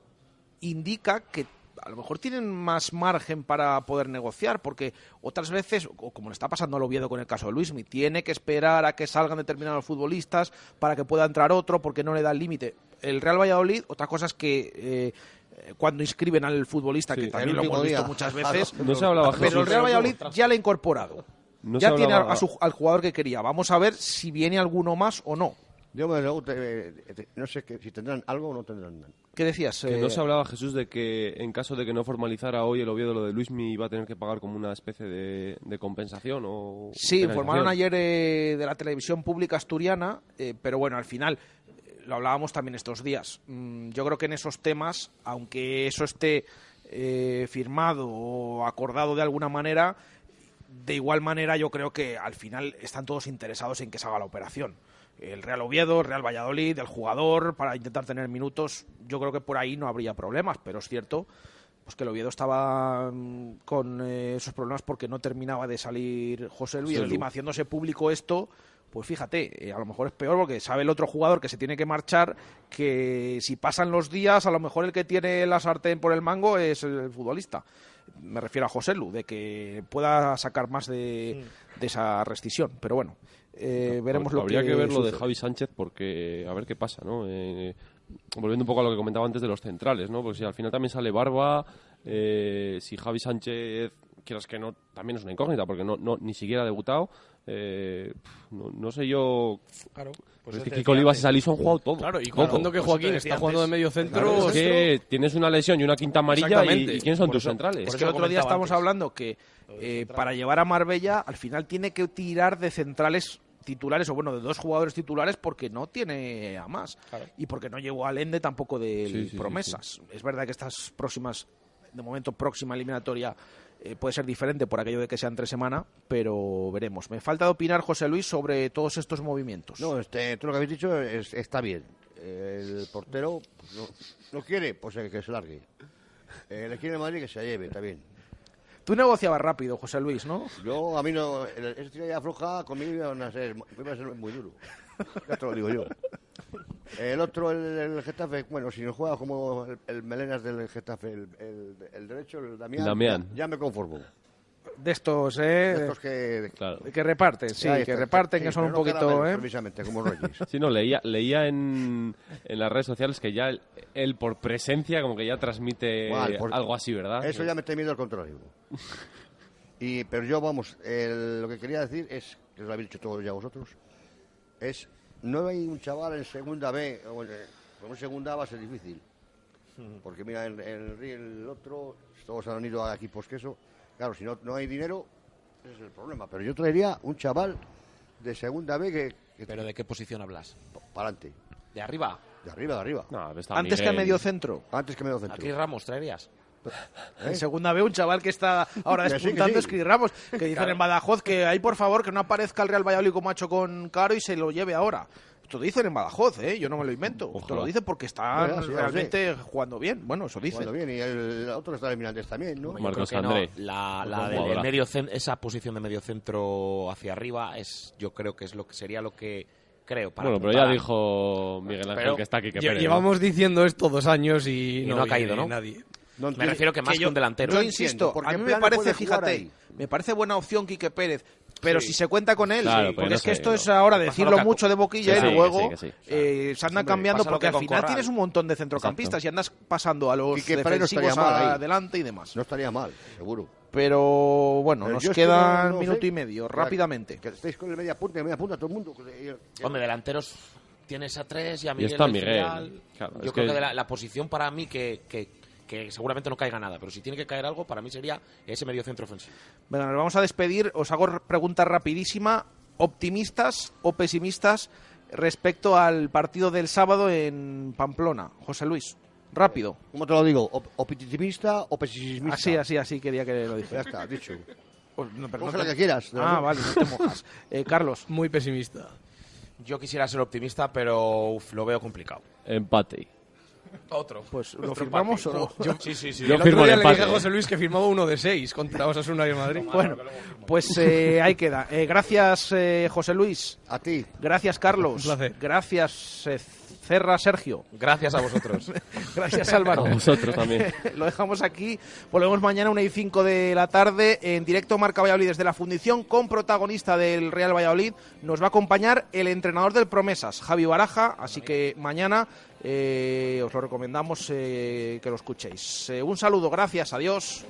indica que a lo mejor tienen más margen para poder negociar, porque otras veces, o como le está pasando al Oviedo con el caso de Luismi, tiene que esperar a que salgan determinados futbolistas para que pueda entrar otro, porque no le da el límite. El Real Valladolid, otra cosa es que eh, cuando inscriben al futbolista, que también lo hemos visto día. muchas <laughs> veces, No se hablaba, pero Jesús. el Real Valladolid ya le ha incorporado. No ya tiene a su- al jugador que quería. Vamos a ver si viene alguno más o no. Yo me pregunto, eh, eh, no sé que, si tendrán algo o no tendrán nada. ¿Qué decías? Que eh, no se hablaba, Jesús, de que en caso de que no formalizara hoy el Oviedo lo de Luismi iba a tener que pagar como una especie de, de compensación o... Sí, informaron ayer eh, de la televisión pública asturiana, eh, pero bueno, al final eh, lo hablábamos también estos días. Mm, yo creo que en esos temas, aunque eso esté eh, firmado o acordado de alguna manera, De igual manera, yo creo que al final están todos interesados en que se haga la operación. El Real Oviedo, el Real Valladolid, el jugador, para intentar tener minutos, yo creo que por ahí no habría problemas, pero es cierto pues que el Oviedo estaba mm, con eh, esos problemas porque no terminaba de salir José Luis, Lu. encima haciéndose público esto, pues fíjate, eh, a lo mejor es peor porque sabe el otro jugador que se tiene que marchar que si pasan los días, a lo mejor el que tiene la sartén por el mango es el futbolista. Me refiero a José Lu, de que pueda sacar más de, de esa rescisión. Pero bueno, eh, veremos lo Habría que que ver lo de. Javi Sánchez porque a ver qué pasa, ¿no? Eh, volviendo un poco a lo que comentaba antes de los centrales, ¿no? Porque si al final también sale Barba, eh, si Javi Sánchez, quieras que no, también es una incógnita porque no, no ni siquiera ha debutado. Eh, no, no sé yo. Claro. Pues es que Kiko Olivas y antes. Jugado todo. Claro, y contando que Joaquín está jugando de antes. medio centro, Claro, es que tienes una lesión y una quinta amarilla y, y ¿quiénes son Por tus eso- centrales? Es que el otro día estamos hablando que eh, para llevar a Marbella al final tiene que tirar de centrales titulares o bueno de dos jugadores titulares porque no tiene a más y porque no llegó al Ende tampoco de Sí, sí, sí, promesas. Es verdad que estas próximas de momento próxima eliminatoria eh, puede ser diferente por aquello de que sean tres semanas, pero veremos. Me falta de opinar José Luis sobre todos estos movimientos. No, este, todo lo que habéis dicho es- está bien. El portero pues, no, no quiere, pues que se largue. Eh, le quiere el Madrid que se lleve, está bien. Tú negociabas rápido, José Luis, ¿no? Yo, a mí no. el- tiro ya afloja, conmigo iba a ser, iba a ser muy duro. Ya te lo digo yo. El otro, el, el Getafe, bueno, si no juega como el, el Melenas del Getafe, el, el- el derecho, el Damián, Damián. Ya, ya me conformo. De estos, ¿eh? De estos que, que reparten, sí, que reparten, sí, que son un no poquito, ¿eh? Precisamente, como Reyes. <laughs> Sí, no, leía, leía en, en las redes sociales que ya él, él por presencia como que ya transmite algo así, ¿verdad? Eso ya me está miedo al contrario. <laughs> Y, pero yo, vamos, el- lo que quería decir es, que lo habéis dicho todos ya vosotros, es, no hay un chaval en segunda B, o en, en segunda va a ser difícil. Porque mira, el, el, el otro, todos han ido a equipos que eso, claro, si no, no hay dinero, ese es el problema. Pero yo traería un chaval de segunda B que... ¿Pero de qué posición hablas? Para adelante. ¿De arriba? De arriba, de arriba. Antes que a medio centro. Antes que medio centro. ¿A Chris Ramos traerías? En segunda B, un chaval que está ahora <laughs> sí, despuntando sí. es Chris Ramos, que dicen Claro. en Badajoz que ahí por favor que no aparezca el Real Valladolid como ha hecho con Caro y se lo lleve ahora. Esto dicen en Badajoz, ¿eh? yo no me lo invento. Esto Ojalá. lo dicen porque están ya, sí, lo realmente jugando bien. Bueno, eso dicen. Jugando bien, y el otro está eliminantes también, ¿no? Creo que no. La, la del medio esa posición de medio centro hacia arriba es, yo creo que es lo que sería lo que creo para bueno, pero ya dijo Miguel Ángel Pero que está aquí que Pérez, ¿no? Llevamos diciendo esto dos años y, Y no ha viene caído, ¿no? Nadie. Me refiero que más que yo, un delantero. Yo insisto, porque a mí me parece, fíjate, ahí. me parece buena opción Quique Pérez. Pero Sí. si se cuenta con él, Claro, sí, pero porque no es que esto no. es ahora decirlo que- mucho de boquilla Sí, y luego eh, se andan cambiando porque que al final Corral. tienes un montón de centrocampistas y andas pasando a los Quique Pérez no defensivos estaría mal ahí. adelante y demás. No estaría mal, seguro. Pero bueno, Pero nos yo es que queda no- minuto y medio, Claro, rápidamente. Que estéis con el media punta, el media punta, todo el mundo. Hombre, delanteros tienes a tres y a Y Miguel. está del Miguel, filial. claro, Yo es creo que- la posición para mí que, que, seguramente no caiga nada, pero si tiene que caer algo, para mí sería ese medio centro ofensivo. Venga, nos vamos a despedir. Os hago pregunta rapidísima. ¿Optimistas o pesimistas respecto al partido del sábado en Pamplona? José Luis, rápido. ¿Cómo te lo digo? ¿Op- ¿Optimista o pesimista? Así, así, así quería que lo dijera. Ya está, dicho. Pues, no, pero no te- que quieras, Ah, verdad. vale, no te mojas. <laughs> Eh, Carlos. Muy pesimista. Yo quisiera ser optimista, pero uf, lo veo complicado. Empate. Otro. Pues, ¿lo Otro firmamos o no? Yo- sí, sí, sí. Yo el firmo otro día el le dije a José Luis que firmaba uno de seis contra Osasuna y Madrid. Bueno, pues eh, ahí queda. Eh, gracias, eh, José Luis. A ti. Gracias, Carlos. Un placer. Gracias, eh, Cerra, Sergio. Gracias a vosotros. <laughs> Gracias, Álvaro. A vosotros también. <laughs> Lo dejamos aquí. Volvemos mañana a una y 5 de la tarde en directo Marca Valladolid desde la Fundición con protagonista del Real Valladolid. Nos va a acompañar el entrenador del Promesas, Javi Baraja. Así que mañana eh, os lo recomendamos eh, que lo escuchéis. Eh, un saludo, gracias, adiós.